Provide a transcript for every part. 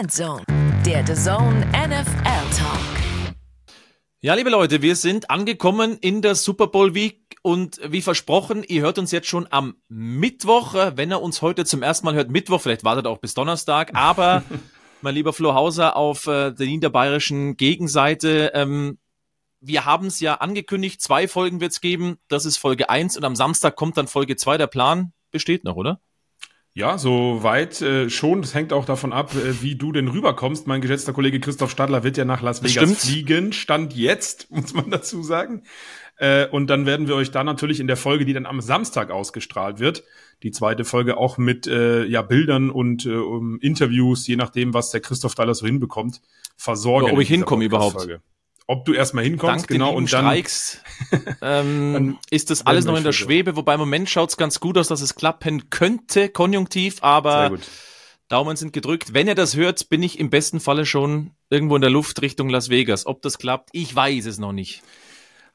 Endzone, der The Zone NFL Talk. Ja, liebe Leute, wir sind angekommen in der Super Bowl Week und wie versprochen, ihr hört uns jetzt schon am Mittwoch. Wenn ihr uns heute zum ersten Mal hört, Mittwoch, vielleicht wartet auch bis Donnerstag, aber mein lieber Flo Hauser auf äh, der niederbayerischen Gegenseite, ähm, wir haben es ja angekündigt, zwei Folgen wird es geben. Das ist Folge 1 und am Samstag kommt dann Folge 2. Der Plan besteht noch, oder? Ja, soweit äh, schon. Das hängt auch davon ab, äh, wie du denn rüberkommst. Mein geschätzter Kollege Christoph Stadler wird ja nach Las Vegas Stimmt. fliegen. Stand jetzt, muss man dazu sagen. Äh, und dann werden wir euch da natürlich in der Folge, die dann am Samstag ausgestrahlt wird, die zweite Folge auch mit äh, ja, Bildern und äh, um Interviews, je nachdem, was der Christoph alles so hinbekommt, versorgen. Oder ob ich hinkomme überhaupt. Podcast-Folge. Ob du erstmal hinkommst, Dank genau, und dann. Streiks ähm, Dann ist das alles noch in der Schwebe. Wobei im Moment schaut es ganz gut aus, dass es klappen könnte, konjunktiv, aber. Daumen sind gedrückt. Wenn ihr das hört, bin ich im besten Falle schon irgendwo in der Luft Richtung Las Vegas. Ob das klappt, ich weiß es noch nicht.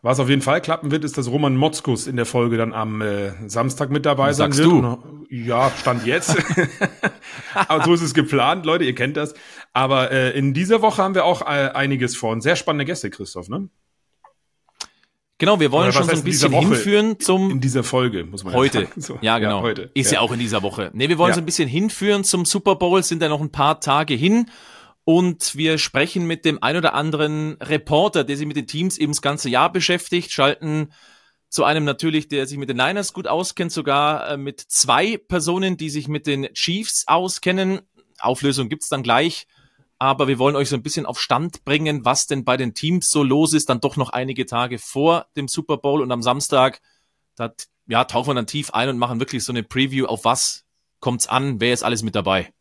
Was auf jeden Fall klappen wird, ist, dass Roman Motzkus in der Folge dann am äh, Samstag mit dabei sein Sagst wird. du? Und, ja, stand jetzt. Aber so ist es geplant, Leute, ihr kennt das. Aber äh, in dieser Woche haben wir auch äh, einiges vor. Und sehr spannende Gäste, Christoph, ne? Genau, wir wollen schon so ein bisschen hinführen zum In dieser Folge, muss man Heute. sagen. So, Ja, genau. heute. Ist ja. auch in dieser Woche. Nee, wir wollen Ja. so ein bisschen hinführen zum Super Bowl, sind ja noch ein paar Tage hin. Und wir sprechen mit dem ein oder anderen Reporter, der sich mit den Teams eben das ganze Jahr beschäftigt, schalten zu einem natürlich, der sich mit den Niners gut auskennt, sogar äh, mit zwei Personen, die sich mit den Chiefs auskennen. Auflösung gibt's dann gleich. Aber wir wollen euch so ein bisschen auf Stand bringen, was denn bei den Teams so los ist, dann doch noch einige Tage vor dem Super Bowl und am Samstag da ja, tauchen wir dann tief ein und machen wirklich so eine Preview, auf was kommt's an, wer ist alles mit dabei.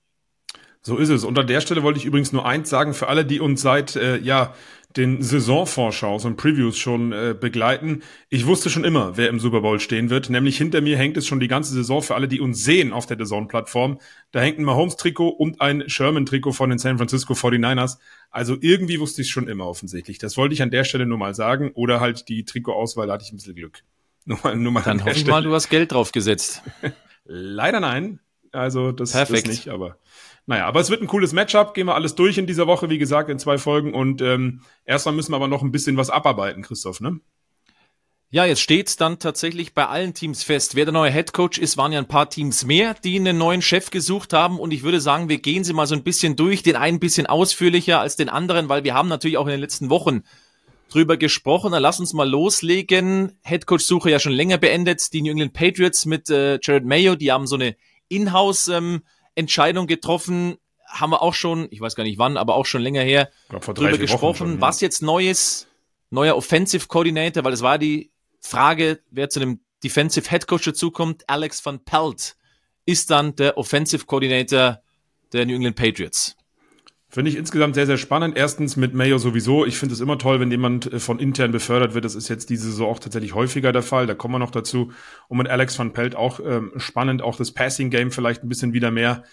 So ist es. Und an der Stelle wollte ich übrigens nur eins sagen, für alle, die uns seit äh, ja den Saisonvorschaus und Previews schon äh, begleiten. Ich wusste schon immer, wer im Super Bowl stehen wird. Nämlich hinter mir hängt es schon die ganze Saison für alle, die uns sehen auf der DAZN-Plattform. Da hängt ein Mahomes-Trikot und ein Sherman-Trikot von den San Francisco 49ers. Also irgendwie wusste ich schon immer offensichtlich. Das wollte ich an der Stelle nur mal sagen. Oder halt die Trikotauswahl, da hatte ich ein bisschen Glück. Nur mal, nur mal Dann hoffe ich mal, du hast Geld drauf gesetzt. Leider nein. Also das, Perfekt. nicht, aber naja, aber es wird ein cooles Matchup. Gehen wir alles durch in dieser Woche, wie gesagt, in zwei Folgen. Und ähm, erstmal müssen wir aber noch ein bisschen was abarbeiten, Christoph, ne? Ja, jetzt steht's dann tatsächlich bei allen Teams fest. Wer der neue Head Coach ist, waren ja ein paar Teams mehr, die einen neuen Chef gesucht haben. Und ich würde sagen, wir gehen sie mal so ein bisschen durch. Den einen ein bisschen ausführlicher als den anderen, weil wir haben natürlich auch in den letzten Wochen drüber gesprochen. Dann lass uns mal loslegen. Head Coach Suche ja schon länger beendet. Die New England Patriots mit äh, Jared Mayo, die haben so eine Inhouse ähm, Entscheidung getroffen. Haben wir auch schon, ich weiß gar nicht wann, aber auch schon länger her glaub, drüber gesprochen, schon, was jetzt Neues, neuer Offensive Coordinator, weil es war die Frage, wer zu dem Defensive Head Coach dazukommt. Alex van Pelt ist dann der Offensive Coordinator der New England Patriots. Finde ich insgesamt sehr, sehr spannend. Erstens mit Mayo sowieso. Ich finde es immer toll, wenn jemand äh, von intern befördert wird. Das ist jetzt diese Saison auch tatsächlich häufiger der Fall. Da kommen wir noch dazu. Und mit Alex van Pelt auch ähm, spannend. Auch das Passing Game vielleicht ein bisschen wieder mehr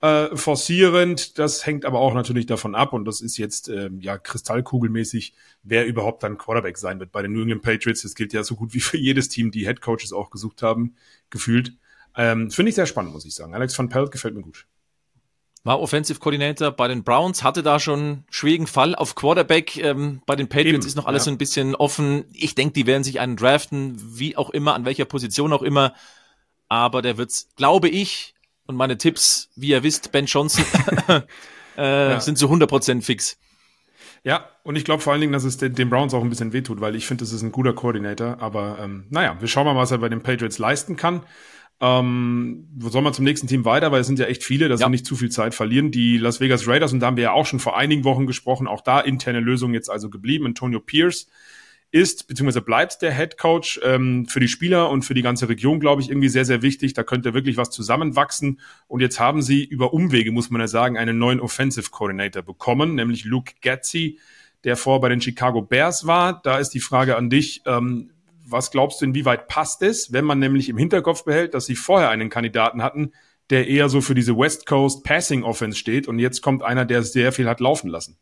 äh, forcierend. Das hängt aber auch natürlich davon ab. Und das ist jetzt ähm, ja kristallkugelmäßig, wer überhaupt dann Quarterback sein wird bei den New England Patriots. Das gilt ja so gut wie für jedes Team, die Head Coaches auch gesucht haben, gefühlt. Ähm, finde ich sehr spannend, muss ich sagen. Alex van Pelt gefällt mir gut. War Offensive Coordinator bei den Browns, hatte da schon schwierigen Fall auf Quarterback. Ähm, bei den Patriots Eben, ist noch alles ja. so ein bisschen offen. Ich denke, die werden sich einen draften, wie auch immer, an welcher Position auch immer. Aber der wird's, glaube ich, und meine Tipps, wie ihr wisst, Ben Johnson, äh, sind zu 100% fix. Ja, und ich glaube vor allen Dingen, dass es den, den Browns auch ein bisschen wehtut, weil ich finde, es ist ein guter Koordinator. Aber ähm, naja, wir schauen mal, was er bei den Patriots leisten kann. Ähm, wo soll man zum nächsten Team weiter? Weil es sind ja echt viele, dass Ja. wir nicht zu viel Zeit verlieren. Die Las Vegas Raiders, und da haben wir ja auch schon vor einigen Wochen gesprochen, auch da interne Lösung jetzt also geblieben. Antonio Pierce ist beziehungsweise bleibt der Head Coach ähm, für die Spieler und für die ganze Region, glaube ich, irgendwie sehr, sehr wichtig. Da könnte wirklich was zusammenwachsen. Und jetzt haben sie über Umwege, muss man ja sagen, einen neuen Offensive Coordinator bekommen, nämlich Luke Getzi, der vor bei den Chicago Bears war. Da ist die Frage an dich, ähm, was glaubst du, inwieweit passt es, wenn man nämlich im Hinterkopf behält, dass sie vorher einen Kandidaten hatten, der eher so für diese West Coast Passing Offense steht und jetzt kommt einer, der sehr viel hat laufen lassen.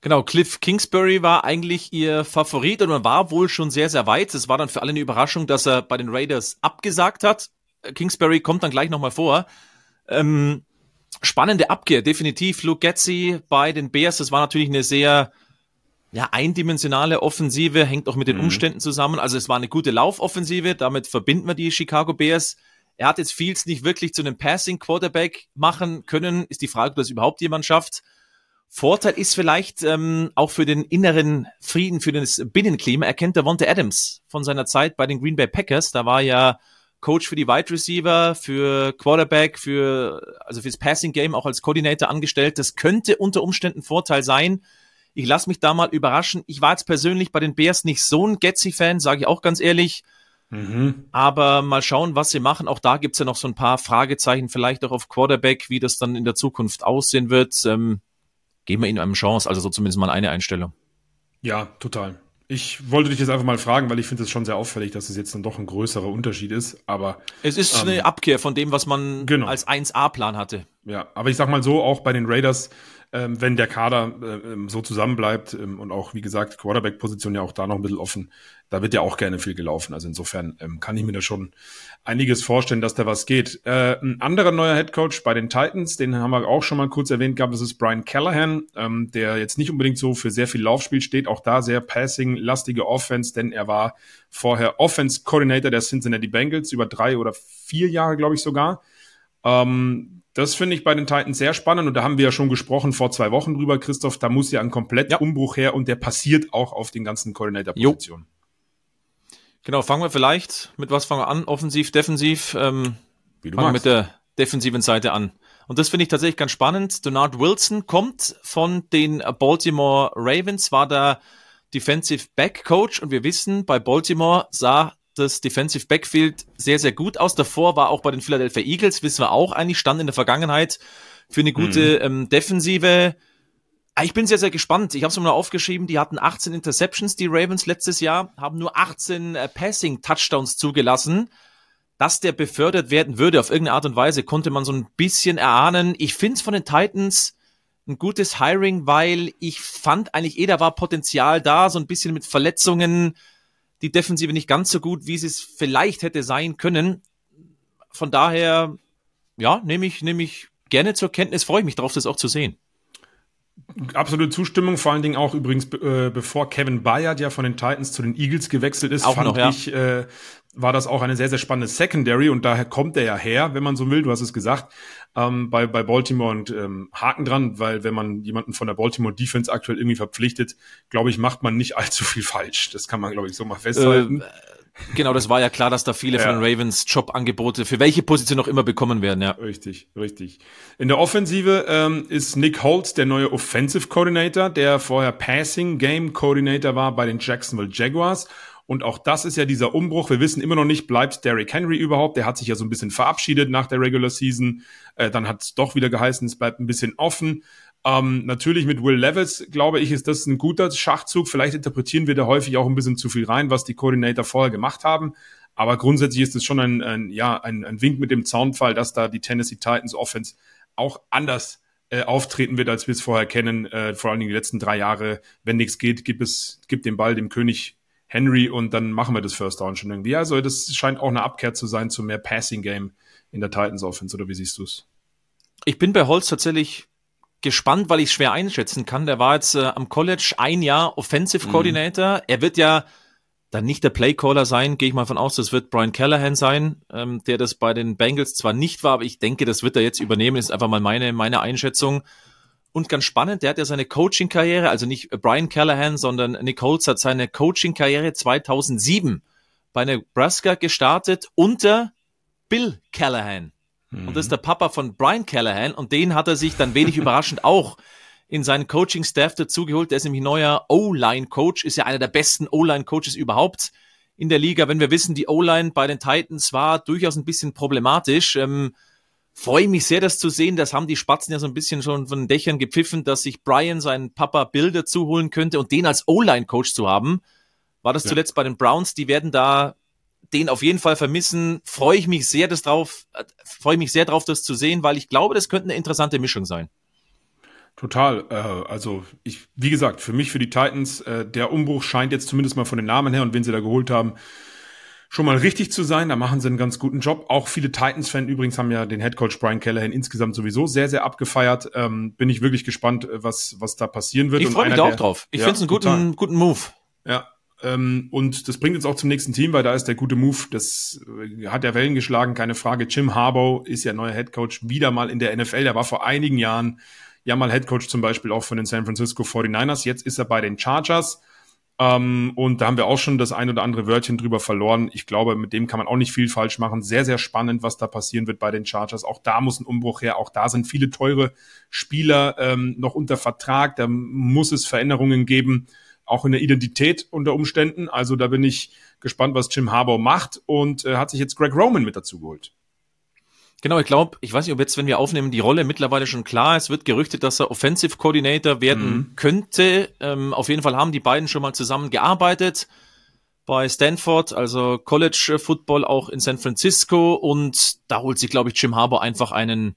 Genau, Cliff Kingsbury war eigentlich ihr Favorit und man war wohl schon sehr, sehr weit. Es war dann für alle eine Überraschung, dass er bei den Raiders abgesagt hat. Kingsbury kommt dann gleich nochmal vor. Ähm, spannende Abkehr, definitiv. Luke Getzi bei den Bears, das war natürlich eine sehr ja, eindimensionale Offensive, hängt auch mit den mhm. Umständen zusammen. Also es war eine gute Laufoffensive, damit verbinden wir die Chicago Bears. Er hat jetzt Fields nicht wirklich zu einem Passing Quarterback machen können. Ist die Frage, ob das überhaupt jemand schafft. Vorteil ist vielleicht ähm, auch für den inneren Frieden, für das Binnenklima. Er kennt Devonta Adams von seiner Zeit bei den Green Bay Packers. Da war ja Coach für die Wide Receiver, für Quarterback, für also fürs Passing Game auch als Koordinator angestellt. Das könnte unter Umständen Vorteil sein. Ich lasse mich da mal überraschen. Ich war jetzt persönlich bei den Bears nicht so ein Getzi-Fan, sage ich auch ganz ehrlich. Mhm. Aber mal schauen, was sie machen. Auch da gibt's ja noch so ein paar Fragezeichen, vielleicht auch auf Quarterback, wie das dann in der Zukunft aussehen wird. Ähm, geben wir ihnen eine Chance, also so zumindest mal eine Einstellung. Ja, total. Ich wollte dich jetzt einfach mal fragen, weil ich finde es schon sehr auffällig, dass es jetzt dann doch ein größerer Unterschied ist. Aber es ist ähm, eine Abkehr von dem, was man genau. als 1A-Plan hatte. Ja, aber ich sag mal so, auch bei den Raiders ähm, wenn der Kader äh, ähm, so zusammenbleibt ähm, und auch, wie gesagt, Quarterback-Position ja auch da noch ein bisschen offen, da wird ja auch gerne viel gelaufen. Also insofern ähm, kann ich mir da schon einiges vorstellen, dass da was geht. Äh, ein anderer neuer Headcoach bei den Titans, den haben wir auch schon mal kurz erwähnt gehabt, das ist Brian Callahan, ähm, der jetzt nicht unbedingt so für sehr viel Laufspiel steht, auch da sehr passing-lastige Offense, denn er war vorher Offense-Coordinator der Cincinnati Bengals über drei oder vier Jahre, glaube ich sogar. Ähm, das finde ich bei den Titans sehr spannend und da haben wir ja schon gesprochen vor zwei Wochen drüber, Christoph. Da muss ja ein kompletter ja. Umbruch her und der passiert auch auf den ganzen Coordinator-Positionen. Genau, fangen wir vielleicht mit was fangen wir an? Offensiv, defensiv. Ähm, Wie du fangen wir mit der defensiven Seite an. Und das finde ich tatsächlich ganz spannend. Donald Wilson kommt von den Baltimore Ravens, war der Defensive Back Coach und wir wissen, bei Baltimore sah das Defensive Backfield sehr, sehr gut aus. Davor war auch bei den Philadelphia Eagles, wissen wir auch eigentlich, stand in der Vergangenheit für eine gute mhm. ähm, Defensive. Ah, ich bin sehr, sehr gespannt. Ich habe es mir mal aufgeschrieben, die hatten 18 Interceptions, die Ravens letztes Jahr, haben nur 18 äh, Passing-Touchdowns zugelassen. Dass der befördert werden würde auf irgendeine Art und Weise, konnte man so ein bisschen erahnen. Ich finde es von den Titans ein gutes Hiring, weil ich fand eigentlich eh, da war Potenzial da, so ein bisschen mit Verletzungen, die Defensive nicht ganz so gut, wie sie es vielleicht hätte sein können. Von daher, ja, nehme ich, nehme ich gerne zur Kenntnis, freue ich mich darauf, das auch zu sehen. Absolute Zustimmung, vor allen Dingen auch übrigens, äh, bevor Kevin Bayard ja von den Titans zu den Eagles gewechselt ist, auch fand noch, ja. ich, äh, war das auch eine sehr, sehr spannende Secondary und daher kommt er ja her, wenn man so will, du hast es gesagt, ähm, bei, bei Baltimore und ähm, Haken dran, weil wenn man jemanden von der Baltimore Defense aktuell irgendwie verpflichtet, glaube ich, macht man nicht allzu viel falsch. Das kann man, glaube ich, so mal festhalten. Äh, Genau, das war ja klar, dass da viele ja. von den Ravens Jobangebote für welche Position auch immer bekommen werden, ja. Richtig, richtig. In der Offensive ähm, ist Nick Holtz der neue Offensive Coordinator, der vorher Passing Game Coordinator war bei den Jacksonville Jaguars und auch das ist ja dieser Umbruch. Wir wissen immer noch nicht, bleibt Derrick Henry überhaupt? Der hat sich ja so ein bisschen verabschiedet nach der Regular Season. Äh, dann hat es doch wieder geheißen, es bleibt ein bisschen offen. Ähm, natürlich mit Will Levis, glaube ich, ist das ein guter Schachzug. Vielleicht interpretieren wir da häufig auch ein bisschen zu viel rein, was die Koordinator vorher gemacht haben. Aber grundsätzlich ist es schon ein, ein ja, ein, ein Wink mit dem Zaunfall, dass da die Tennessee Titans Offense auch anders äh, auftreten wird, als wir es vorher kennen. Äh, vor allen Dingen die letzten drei Jahre. Wenn nichts geht, gib es, gib den Ball dem König Henry und dann machen wir das First Down schon irgendwie. Also das scheint auch eine Abkehr zu sein zu mehr Passing Game in der Titans Offense, oder wie siehst du es? Ich bin bei Holz tatsächlich gespannt, weil ich schwer einschätzen kann. Der war jetzt äh, am College ein Jahr Offensive. Coordinator. Mhm. Er wird ja dann nicht der Playcaller sein, gehe ich mal von aus, das wird Brian Callahan sein, ähm, der das bei den Bengals zwar nicht war, aber ich denke, das wird er jetzt übernehmen, ist einfach mal meine, meine Einschätzung. Und ganz spannend, der hat ja seine Coaching-Karriere, also nicht Brian Callahan, sondern Nick Holtz hat seine Coaching-Karriere 2007 bei Nebraska gestartet unter Bill Callahan. Mhm. Und das ist der Papa von Brian Callahan und den hat er sich dann wenig überraschend auch in seinen Coaching-Staff dazugeholt. Der ist nämlich neuer O-Line-Coach, ist ja einer der besten O-Line-Coaches überhaupt in der Liga. Wenn wir wissen, die O-Line bei den Titans war durchaus ein bisschen problematisch. Ähm, freue mich sehr, das zu sehen. Das haben die Spatzen ja so ein bisschen schon von den Dächern gepfiffen, dass sich Brian seinen Papa Bill dazu holen könnte und den als O-Line-Coach zu haben. War das ja. zuletzt bei den Browns? Die werden da den auf jeden Fall vermissen. Freue ich mich sehr, das drauf, äh, freue mich sehr drauf, das zu sehen, weil ich glaube, das könnte eine interessante Mischung sein. Total. Äh, also ich, wie gesagt, für mich, für die Titans, äh, der Umbruch scheint jetzt zumindest mal von den Namen her und wen sie da geholt haben, schon mal richtig zu sein. Da machen sie einen ganz guten Job. Auch viele Titans-Fans übrigens haben ja den Headcoach Brian Callahan insgesamt sowieso sehr, sehr abgefeiert. Ähm, bin ich wirklich gespannt, was, was da passieren wird. Ich freue mich da auch drauf. Ich ja, finde es einen guten, guten Move. Ja, ähm, und das bringt uns auch zum nächsten Team, weil da ist der gute Move. Das äh, hat ja Wellen geschlagen, keine Frage. Jim Harbaugh ist ja neuer Headcoach wieder mal in der NFL. Der war vor einigen Jahren ja mal Headcoach zum Beispiel auch von den San Francisco 49ers. Jetzt ist er bei den Chargers. Ähm, und da haben wir auch schon das ein oder andere Wörtchen drüber verloren. Ich glaube, mit dem kann man auch nicht viel falsch machen. Sehr, sehr spannend, was da passieren wird bei den Chargers. Auch da muss ein Umbruch her. Auch da sind viele teure Spieler ähm, noch unter Vertrag. Da muss es Veränderungen geben auch in der Identität unter Umständen. Also da bin ich gespannt, was Jim Harbaugh macht und äh, hat sich jetzt Greg Roman mit dazu geholt. Genau, ich glaube, ich weiß nicht, ob jetzt, wenn wir aufnehmen, die Rolle mittlerweile schon klar ist. Wird gerüchtet, dass er Offensive Coordinator werden mhm. könnte. Ähm, auf jeden Fall haben die beiden schon mal zusammen gearbeitet bei Stanford, also College Football auch in San Francisco. Und da holt sich, glaube ich, Jim Harbour einfach einen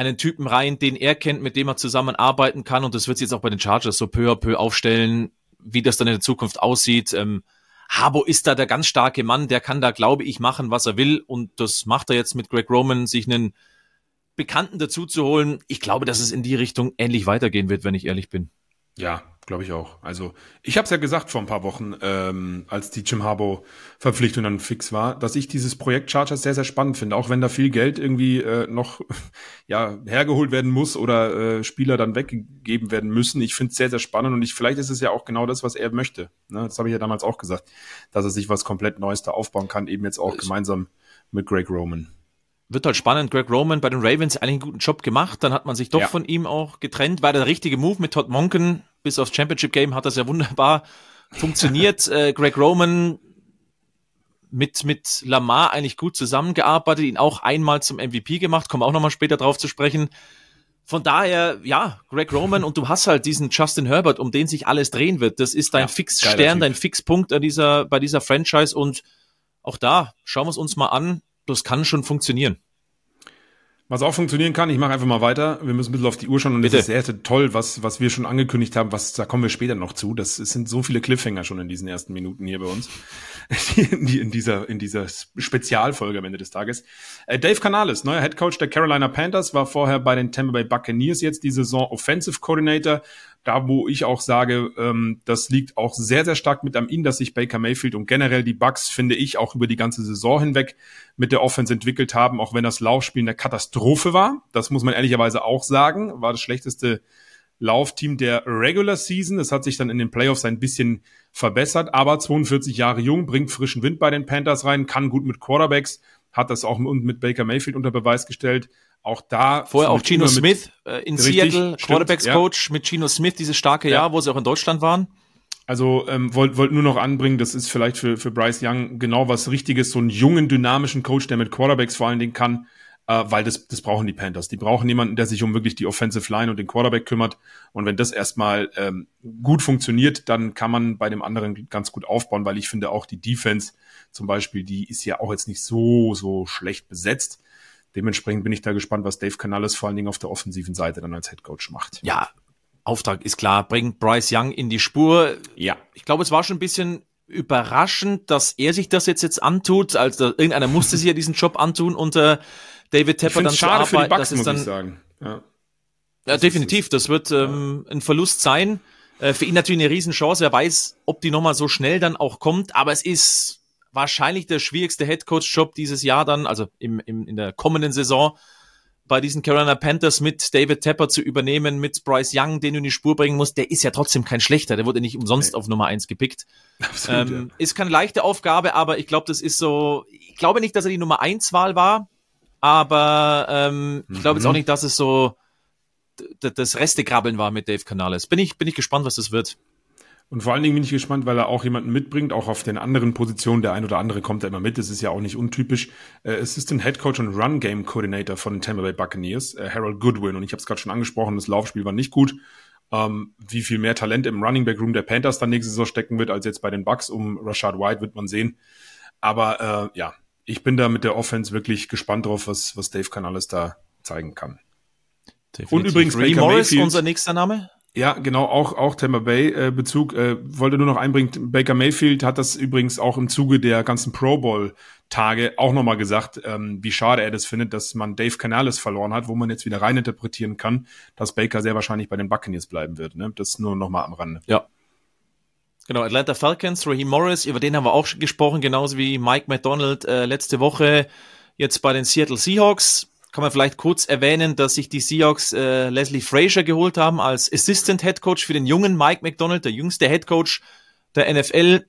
einen Typen rein, den er kennt, mit dem er zusammenarbeiten kann. Und das wird sich jetzt auch bei den Chargers so peu à peu aufstellen, wie das dann in der Zukunft aussieht. Ähm, Habo ist da der ganz starke Mann, der kann da, glaube ich, machen, was er will. Und das macht er jetzt mit Greg Roman, sich einen Bekannten dazu zu holen. Ich glaube, dass es in die Richtung ähnlich weitergehen wird, wenn ich ehrlich bin. Ja, glaube ich auch. Also ich habe es ja gesagt vor ein paar Wochen, ähm, als die Jim Harbaugh Verpflichtung dann fix war, dass ich dieses Projekt Chargers sehr, sehr spannend finde, auch wenn da viel Geld irgendwie äh, noch ja hergeholt werden muss oder äh, Spieler dann weggegeben werden müssen. Ich finde es sehr, sehr spannend und ich vielleicht ist es ja auch genau das, was er möchte. Ne? Das habe ich ja damals auch gesagt, dass er sich was komplett Neues da aufbauen kann, eben jetzt auch gemeinsam mit Greg Roman wird halt spannend. Greg Roman bei den Ravens eigentlich einen guten Job gemacht. Dann hat man sich doch ja. von ihm auch getrennt. War der richtige Move mit Todd Monken. Bis aufs Championship Game hat das ja wunderbar funktioniert. äh, Greg Roman mit, mit Lamar eigentlich gut zusammengearbeitet, ihn auch einmal zum MVP gemacht. Kommen auch nochmal später drauf zu sprechen. Von daher, ja, Greg Roman und du hast halt diesen Justin Herbert, um den sich alles drehen wird. Das ist dein ja, Fixstern, dein Fixpunkt an dieser, bei dieser Franchise und auch da schauen wir es uns mal an das kann schon funktionieren. Was auch funktionieren kann, ich mache einfach mal weiter. Wir müssen ein bisschen auf die Uhr schauen und es ist sehr, sehr toll, was, was wir schon angekündigt haben, was, da kommen wir später noch zu. Das es sind so viele Cliffhanger schon in diesen ersten Minuten hier bei uns. in, dieser, in dieser Spezialfolge am Ende des Tages. Äh, Dave Canales, neuer Head Coach der Carolina Panthers, war vorher bei den Tampa Bay Buccaneers jetzt die Saison Offensive Coordinator da wo ich auch sage, ähm, das liegt auch sehr, sehr stark mit an ihm, dass sich Baker Mayfield und generell die Bucks, finde ich, auch über die ganze Saison hinweg mit der Offense entwickelt haben, auch wenn das Laufspiel eine Katastrophe war. Das muss man ehrlicherweise auch sagen, war das schlechteste Laufteam der Regular Season. Es hat sich dann in den Playoffs ein bisschen verbessert, aber 42 Jahre jung, bringt frischen Wind bei den Panthers rein, kann gut mit Quarterbacks, hat das auch mit Baker Mayfield unter Beweis gestellt. Auch da. Vorher auch Gino Smith äh, in richtig, Seattle, Quarterbacks Coach ja. mit Gino Smith, dieses starke ja. Jahr, wo sie auch in Deutschland waren. Also ähm, wollte wollt nur noch anbringen, das ist vielleicht für, für Bryce Young genau was Richtiges, so einen jungen, dynamischen Coach, der mit Quarterbacks vor allen Dingen kann, äh, weil das, das brauchen die Panthers. Die brauchen jemanden, der sich um wirklich die Offensive Line und den Quarterback kümmert. Und wenn das erstmal ähm, gut funktioniert, dann kann man bei dem anderen ganz gut aufbauen, weil ich finde auch die Defense zum Beispiel, die ist ja auch jetzt nicht so, so schlecht besetzt. Dementsprechend bin ich da gespannt, was Dave Canales vor allen Dingen auf der offensiven Seite dann als Head Coach macht. Ja, Auftrag ist klar, bringt Bryce Young in die Spur. Ja. Ich glaube, es war schon ein bisschen überraschend, dass er sich das jetzt jetzt antut. Also irgendeiner musste sich ja diesen Job antun unter David Tepper dann schade zu arbeiten. Für die Bucks, das ist dann, muss ich sagen. Ja, ja definitiv. Das wird ähm, ein Verlust sein. Äh, für ihn natürlich eine Riesenchance. Er weiß, ob die nochmal so schnell dann auch kommt. Aber es ist wahrscheinlich der schwierigste Headcoach-Job dieses Jahr dann, also im, im, in der kommenden Saison, bei diesen Carolina Panthers mit David Tepper zu übernehmen, mit Bryce Young, den du in die Spur bringen musst, der ist ja trotzdem kein schlechter, der wurde nicht umsonst auf Nummer eins gepickt. Absolut, ähm, ja. Ist keine leichte Aufgabe, aber ich glaube, das ist so, ich glaube nicht, dass er die Nummer eins Wahl war, aber ähm, mhm. ich glaube jetzt auch mhm. nicht, dass es so das Restekrabbeln war mit Dave Canales. Bin ich, bin ich gespannt, was das wird. Und vor allen Dingen bin ich gespannt, weil er auch jemanden mitbringt, auch auf den anderen Positionen. Der ein oder andere kommt da immer mit. Das ist ja auch nicht untypisch. Äh, Assistant Head Coach und Run Game Coordinator von Tampa Bay Buccaneers, äh, Harold Goodwin. Und ich habe es gerade schon angesprochen, das Laufspiel war nicht gut. Ähm, wie viel mehr Talent im Running Back Room der Panthers dann nächste Saison stecken wird, als jetzt bei den Bucks um Rashad White, wird man sehen. Aber äh, ja, ich bin da mit der Offense wirklich gespannt drauf, was, was Dave Canales da zeigen kann. Definitiv. Und übrigens Ray Baker Morris, Mayfield, unser nächster Name? Ja, genau, auch, auch Tampa Bay äh, Bezug. Äh, wollte nur noch einbringen, Baker Mayfield hat das übrigens auch im Zuge der ganzen Pro Bowl Tage auch nochmal gesagt, ähm, wie schade er das findet, dass man Dave Canales verloren hat, wo man jetzt wieder reininterpretieren kann, dass Baker sehr wahrscheinlich bei den Buccaneers bleiben wird. Ne? Das nur nochmal am Rande. Ja. Genau, Atlanta Falcons, Raheem Morris, über den haben wir auch gesprochen, genauso wie Mike McDonald äh, letzte Woche jetzt bei den Seattle Seahawks kann man vielleicht kurz erwähnen, dass sich die Seahawks äh, Leslie Frazier geholt haben als Assistant Head Coach für den jungen Mike McDonald, der jüngste Head Coach der NFL.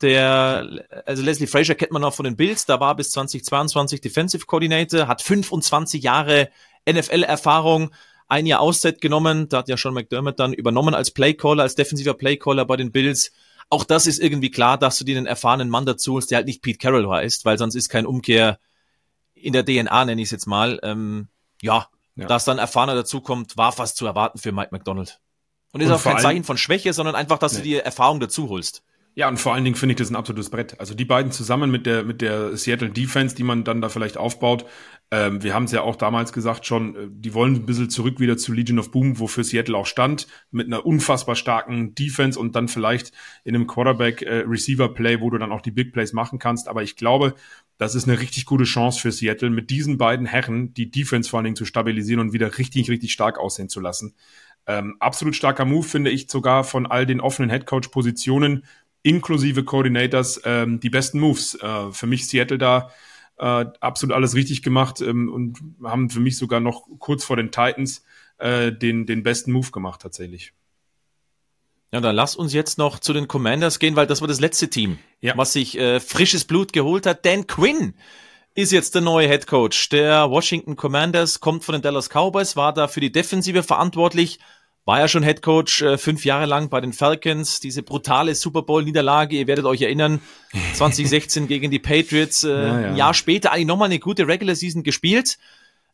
Der, also Leslie Frazier kennt man auch von den Bills, da war bis 2022 Defensive Coordinator, hat 25 Jahre NFL-Erfahrung, ein Jahr Auszeit genommen, da hat ja schon McDermott dann übernommen als Playcaller, als defensiver Playcaller bei den Bills. Auch das ist irgendwie klar, dass du dir einen erfahrenen Mann dazu holst, der halt nicht Pete Carroll heißt, weil sonst ist kein Umkehr in der DNA, nenne ich es jetzt mal, ähm, ja, ja, dass dann Erfahrener dazukommt, war fast zu erwarten für Mike McDonald. Und ist und auch kein Zeichen von Schwäche, sondern einfach, dass nee. du dir Erfahrung dazu holst. Ja, und vor allen Dingen finde ich das ein absolutes Brett. Also die beiden zusammen mit der, mit der Seattle Defense, die man dann da vielleicht aufbaut. Ähm, wir haben es ja auch damals gesagt schon, äh, die wollen ein bisschen zurück wieder zu Legion of Boom, wofür Seattle auch stand, mit einer unfassbar starken Defense und dann vielleicht in einem Quarterback-Receiver-Play, äh, wo du dann auch die Big Plays machen kannst. Aber ich glaube, das ist eine richtig gute Chance für Seattle, mit diesen beiden Herren die Defense vor allen Dingen zu stabilisieren und wieder richtig, richtig stark aussehen zu lassen. Ähm, absolut starker Move, finde ich sogar von all den offenen Headcoach-Positionen, inklusive Coordinators, ähm, die besten Moves. Äh, für mich Seattle da äh, absolut alles richtig gemacht ähm, und haben für mich sogar noch kurz vor den Titans äh, den, den besten Move gemacht tatsächlich. Ja, dann lass uns jetzt noch zu den Commanders gehen, weil das war das letzte Team, ja. was sich äh, frisches Blut geholt hat. Dan Quinn ist jetzt der neue Head Coach der Washington Commanders, kommt von den Dallas Cowboys, war da für die Defensive verantwortlich, war ja schon Head Coach äh, fünf Jahre lang bei den Falcons. Diese brutale Super Bowl-Niederlage, ihr werdet euch erinnern, 2016 gegen die Patriots. Äh, ja, ja. Ein Jahr später eigentlich nochmal eine gute Regular Season gespielt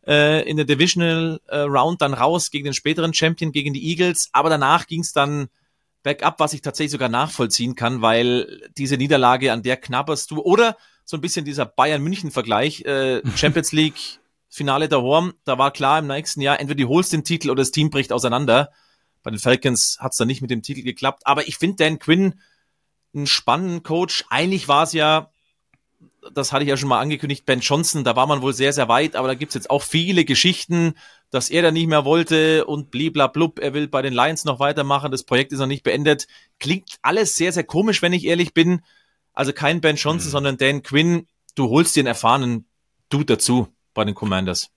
äh, in der Divisional äh, Round dann raus gegen den späteren Champion, gegen die Eagles. Aber danach ging es dann Backup, was ich tatsächlich sogar nachvollziehen kann, weil diese Niederlage, an der knabberst du, oder so ein bisschen dieser Bayern-München-Vergleich, äh, Champions League, Finale der Horm, da war klar im nächsten Jahr, entweder du holst den Titel oder das Team bricht auseinander. Bei den Falcons hat es dann nicht mit dem Titel geklappt, aber ich finde Dan Quinn einen spannenden Coach. Eigentlich war es ja, das hatte ich ja schon mal angekündigt, Ben Johnson, da war man wohl sehr, sehr weit, aber da gibt's jetzt auch viele Geschichten, dass er da nicht mehr wollte und bliblablub, er will bei den Lions noch weitermachen, das Projekt ist noch nicht beendet. Klingt alles sehr, sehr komisch, wenn ich ehrlich bin. Also kein Ben Johnson, mhm. sondern Dan Quinn. Du holst den erfahrenen Dude dazu bei den Commanders.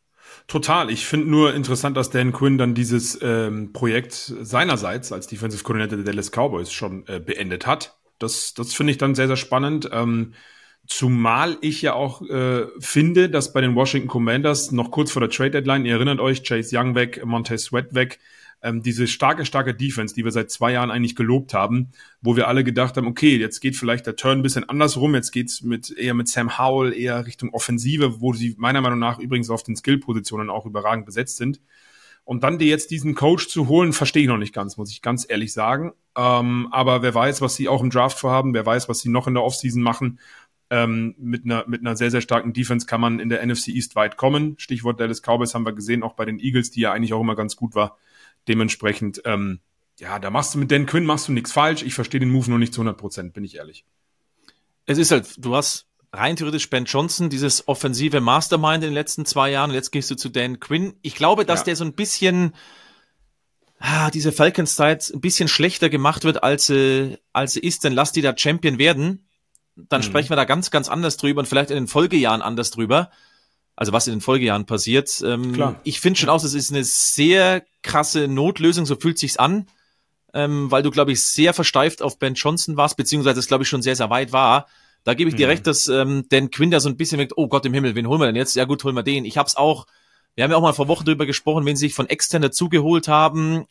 Total. Ich finde nur interessant, dass Dan Quinn dann dieses ähm, Projekt seinerseits als Defensive Coordinator der Dallas Cowboys schon äh, beendet hat. Das, das finde ich dann sehr, sehr spannend. Ähm, Zumal ich ja auch äh, finde, dass bei den Washington Commanders noch kurz vor der Trade Deadline, ihr erinnert euch, Chase Young weg, Montez Sweat weg, ähm, diese starke, starke Defense, die wir seit zwei Jahren eigentlich gelobt haben, wo wir alle gedacht haben, okay, jetzt geht vielleicht der Turn ein bisschen andersrum, jetzt geht's mit eher mit Sam Howell eher Richtung Offensive, wo sie meiner Meinung nach übrigens auf den Skill-Positionen auch überragend besetzt sind. Und dann dir jetzt diesen Coach zu holen, verstehe ich noch nicht ganz, muss ich ganz ehrlich sagen. Ähm, aber wer weiß, was sie auch im Draft vorhaben, wer weiß, was sie noch in der Offseason machen. Ähm, mit, einer, mit einer sehr, sehr starken Defense kann man in der NFC East weit kommen. Stichwort Dallas Cowboys haben wir gesehen, auch bei den Eagles, die ja eigentlich auch immer ganz gut war. Dementsprechend, ähm, ja, da machst du mit Dan Quinn machst du nichts falsch. Ich verstehe den Move noch nicht zu 100 Prozent, bin ich ehrlich. Es ist halt, du hast rein theoretisch Ben Johnson, dieses offensive Mastermind in den letzten zwei Jahren. Jetzt gehst du zu Dan Quinn. Ich glaube, dass ja. der so ein bisschen, ah, diese Falcons-Zeit ein bisschen schlechter gemacht wird, als sie, als sie ist. Denn lass die da Champion werden dann mhm. sprechen wir da ganz, ganz anders drüber und vielleicht in den Folgejahren anders drüber. Also was in den Folgejahren passiert. Ähm, Klar. Ich finde schon aus, es ist eine sehr krasse Notlösung, so fühlt sich's an, ähm, weil du, glaube ich, sehr versteift auf Ben Johnson warst, beziehungsweise es, glaube ich, schon sehr, sehr weit war. Da gebe ich dir mhm. recht, dass ähm, Dan Quinn da so ein bisschen wirkt, oh Gott im Himmel, wen holen wir denn jetzt? Ja gut, holen wir den. Ich hab's auch, wir haben ja auch mal vor Wochen drüber gesprochen, wenn sie sich von extern dazugeholt haben,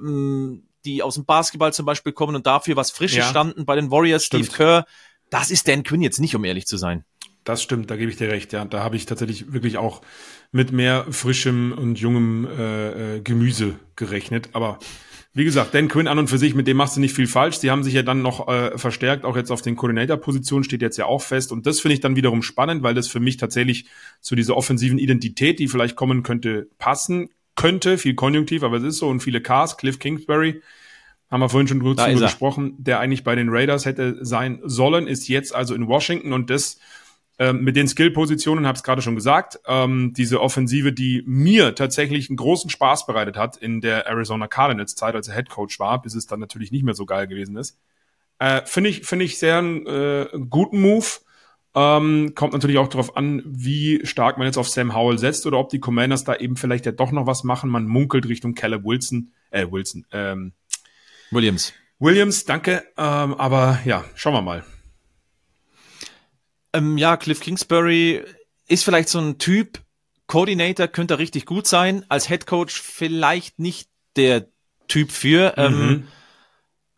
ähm, die aus dem Basketball zum Beispiel kommen und dafür was Frisches ja. standen bei den Warriors, Stimmt. Steve Kerr, das ist Dan Quinn jetzt nicht, um ehrlich zu sein. Das stimmt, da gebe ich dir recht, ja. Da habe ich tatsächlich wirklich auch mit mehr frischem und jungem äh, äh, Gemüse gerechnet. Aber wie gesagt, Dan Quinn an und für sich, mit dem machst du nicht viel falsch. Sie haben sich ja dann noch äh, verstärkt, auch jetzt auf den Coordinator-Positionen steht jetzt ja auch fest. Und das finde ich dann wiederum spannend, weil das für mich tatsächlich zu dieser offensiven Identität, die vielleicht kommen könnte, passen könnte, viel Konjunktiv, aber es ist so und viele Cars, Cliff Kingsbury, haben wir vorhin schon kurz Da drüber ist er. gesprochen, der eigentlich bei den Raiders hätte sein sollen, ist jetzt also in Washington und das ähm, mit den Skill-Positionen, habe es gerade schon gesagt, ähm, diese Offensive, die mir tatsächlich einen großen Spaß bereitet hat in der Arizona Cardinals-Zeit, als er Head Coach war, bis es dann natürlich nicht mehr so geil gewesen ist. Äh, Finde ich, finde ich sehr einen äh, guten Move. Ähm, kommt natürlich auch darauf an, wie stark man jetzt auf Sam Howell setzt oder ob die Commanders da eben vielleicht ja doch noch was machen. Man munkelt Richtung Caleb Wilson, äh, Wilson, ähm, Williams. Williams, danke. Ähm, aber ja, schauen wir mal. Ähm, ja, Cliff Kingsbury ist vielleicht so ein Typ, Coordinator könnte er richtig gut sein, als Head Coach vielleicht nicht der Typ für. Ähm, Mhm.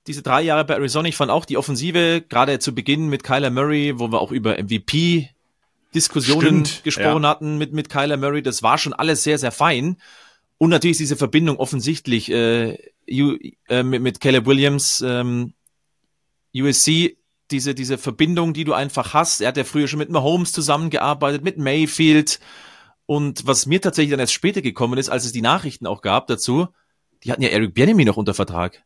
diese drei Jahre bei Arizona, ich fand auch die Offensive, gerade zu Beginn mit Kyler Murray, wo wir auch über MVP-Diskussionen Stimmt, gesprochen ja. hatten mit, mit Kyler Murray, das war schon alles sehr, sehr fein. Und natürlich diese Verbindung offensichtlich äh, U, äh, mit, mit Caleb Williams, ähm, USC, diese, diese Verbindung, die du einfach hast. Er hat ja früher schon mit Mahomes zusammengearbeitet, mit Mayfield. Und was mir tatsächlich dann erst später gekommen ist, als es die Nachrichten auch gab dazu, die hatten ja Eric Bieniemy noch unter Vertrag.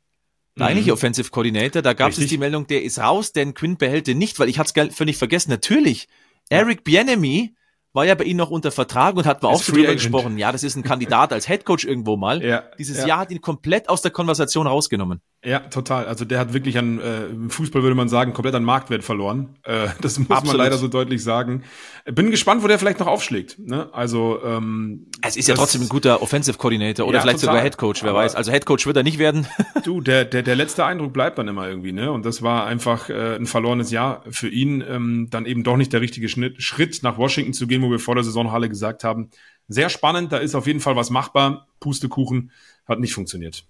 Der Mhm. eigentliche Offensive Coordinator, da gab es die Meldung, der ist raus, Dan Quinn behält den nicht, weil ich hatte es völlig vergessen. Natürlich, Eric Bieniemy war ja bei ihnen noch unter Vertrag und hat mal auch drüber gesprochen. Ja, das ist ein Kandidat als Headcoach irgendwo mal. Ja, Dieses ja. Jahr hat ihn komplett aus der Konversation rausgenommen. Ja, total. Also der hat wirklich an, äh, im Fußball würde man sagen, komplett an Marktwert verloren. Äh, das muss man Absolut. leider so deutlich sagen. Bin gespannt, wo der vielleicht noch aufschlägt. Ne? Also ähm, Es ist ja trotzdem ein guter Offensive Coordinator oder Ja, vielleicht total. sogar Headcoach, wer Aber- weiß. Also Headcoach wird er nicht werden. Du, der, der, der letzte Eindruck bleibt dann immer irgendwie, ne? Und das war einfach äh, ein verlorenes Jahr für ihn. Ähm, dann eben doch nicht der richtige Schnitt, Schritt nach Washington zu gehen, wo wir vor der Saison alle gesagt haben. Sehr spannend, da ist auf jeden Fall was machbar. Pustekuchen hat nicht funktioniert.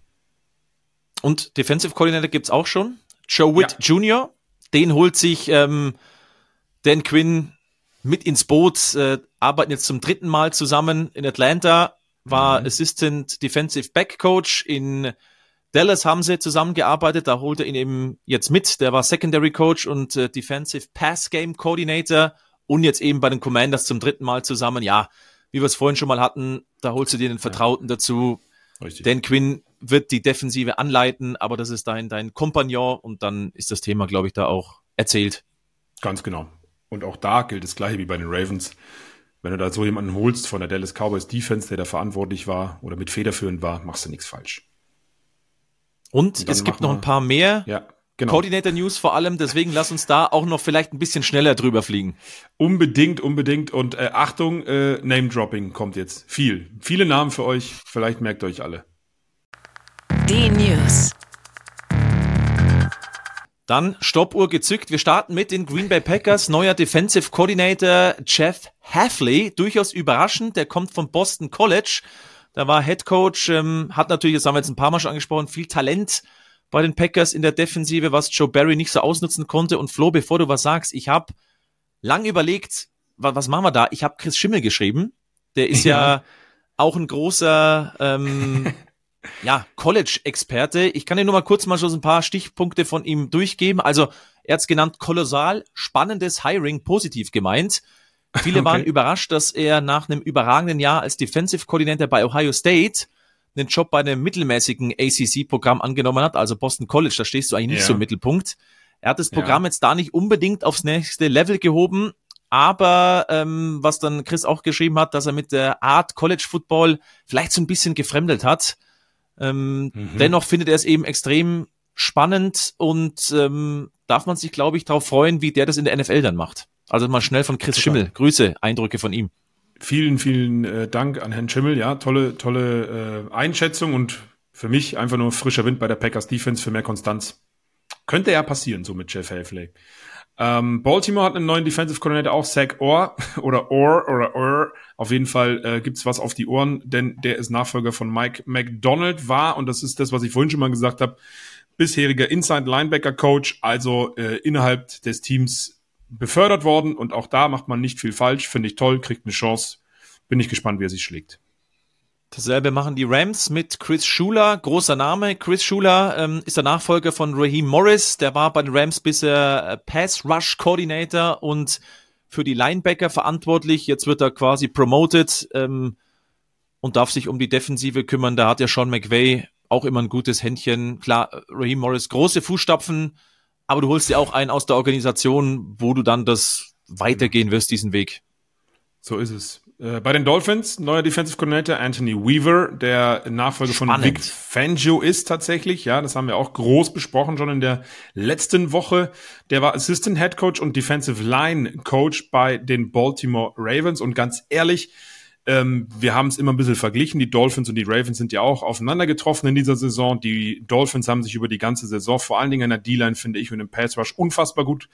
Und Defensive Coordinator gibt's auch schon. Joe Witt Jr., den holt sich ähm, Dan Quinn mit ins Boot, äh, arbeiten jetzt zum dritten Mal zusammen in Atlanta, war Assistant Defensive Back Coach in Dallas haben sie zusammengearbeitet, da holt er ihn eben jetzt mit, der war Secondary Coach und äh, Defensive Pass Game Coordinator und jetzt eben bei den Commanders zum dritten Mal zusammen. Ja, wie wir es vorhin schon mal hatten, da holst du dir den Vertrauten dazu, Richtig. Dan Quinn wird die Defensive anleiten, aber das ist dein, dein Kompagnon und dann ist das Thema, glaube ich, da auch erzählt. Ganz genau. Und auch da gilt das gleiche wie bei den Ravens. Wenn du da so jemanden holst von der Dallas Cowboys Defense, der da verantwortlich war oder mit federführend war, machst du nichts falsch. Und, Und es gibt noch ein paar mehr Ja, genau. Coordinator News vor allem, deswegen lass uns da auch noch vielleicht ein bisschen schneller drüber fliegen. Unbedingt, unbedingt. Und äh, Achtung, äh, Name-Dropping kommt jetzt. Viel. Viele Namen für euch. Vielleicht merkt ihr euch alle. Die News. Dann Stoppuhr gezückt. Wir starten mit den Green Bay Packers. Neuer Defensive Coordinator Jeff Hafley. Durchaus überraschend. Der kommt vom Boston College. Da war Head Coach, ähm, hat natürlich, das haben wir jetzt ein paar Mal schon angesprochen, viel Talent bei den Packers in der Defensive, was Joe Barry nicht so ausnutzen konnte. Und Flo, bevor du was sagst, ich habe lang überlegt, wa was machen wir da? Ich habe Chris Schimmel geschrieben. Der ist ja, Ja. auch ein großer ähm, ja, College-Experte. Ich kann dir nur mal kurz mal schon so ein paar Stichpunkte von ihm durchgeben. Also, er hat es genannt, kolossal spannendes Hiring, positiv gemeint. Viele Okay. waren überrascht, dass er nach einem überragenden Jahr als Defensive Coordinator bei Ohio State einen Job bei einem mittelmäßigen ACC-Programm angenommen hat, also Boston College, da stehst du eigentlich nicht Ja. so im Mittelpunkt. Er hat das Ja. Programm jetzt da nicht unbedingt aufs nächste Level gehoben, aber ähm, was dann Chris auch geschrieben hat, dass er mit der Art College Football vielleicht so ein bisschen gefremdelt hat. Ähm, Mhm. Dennoch findet er es eben extrem spannend und ähm, darf man sich, glaube ich, darauf freuen, wie der das in der NFL dann macht. Also mal schnell von Chris Total. Schimmel. Grüße, Eindrücke von ihm. Vielen, vielen äh, Dank an Herrn Schimmel. Ja, tolle, tolle äh, Einschätzung und für mich einfach nur frischer Wind bei der Packers Defense für mehr Konstanz. Könnte ja passieren, so mit Jeff Hafley. Ähm, Baltimore hat einen neuen Defensive Coordinator, auch Zach Orr oder Orr oder Orr. Auf jeden Fall äh, gibt's was auf die Ohren, denn der ist Nachfolger von Mike McDonald war und das ist das, was ich vorhin schon mal gesagt habe, bisheriger Inside Linebacker Coach, also äh, innerhalb des Teams befördert worden und auch da macht man nicht viel falsch, finde ich toll, kriegt eine Chance. Bin ich gespannt, wie er sich schlägt. Dasselbe machen die Rams mit Chris Schuler, großer Name. Chris Schuler ähm, ist der Nachfolger von Raheem Morris. Der war bei den Rams bisher äh, Pass Rush Coordinator und für die Linebacker verantwortlich. Jetzt wird er quasi promoted. Ähm, und darf sich um die Defensive kümmern. Da hat ja Sean McVay auch immer ein gutes Händchen. Klar, Raheem Morris, große Fußstapfen, aber du holst dir auch einen aus der Organisation, wo du dann das weitergehen wirst, diesen Weg. So ist es. Äh, bei den Dolphins, neuer Defensive Coordinator Anthony Weaver, der Nachfolger Spannend. von Vic Fangio ist tatsächlich. Ja, das haben wir auch groß besprochen schon in der letzten Woche. Der war Assistant Head Coach und Defensive Line Coach bei den Baltimore Ravens. Und ganz ehrlich, ähm, wir haben es immer ein bisschen verglichen. Die Dolphins und die Ravens sind ja auch aufeinander getroffen in dieser Saison. Die Dolphins haben sich über die ganze Saison, vor allen Dingen in der D-Line, finde ich, und im Pass Rush unfassbar gut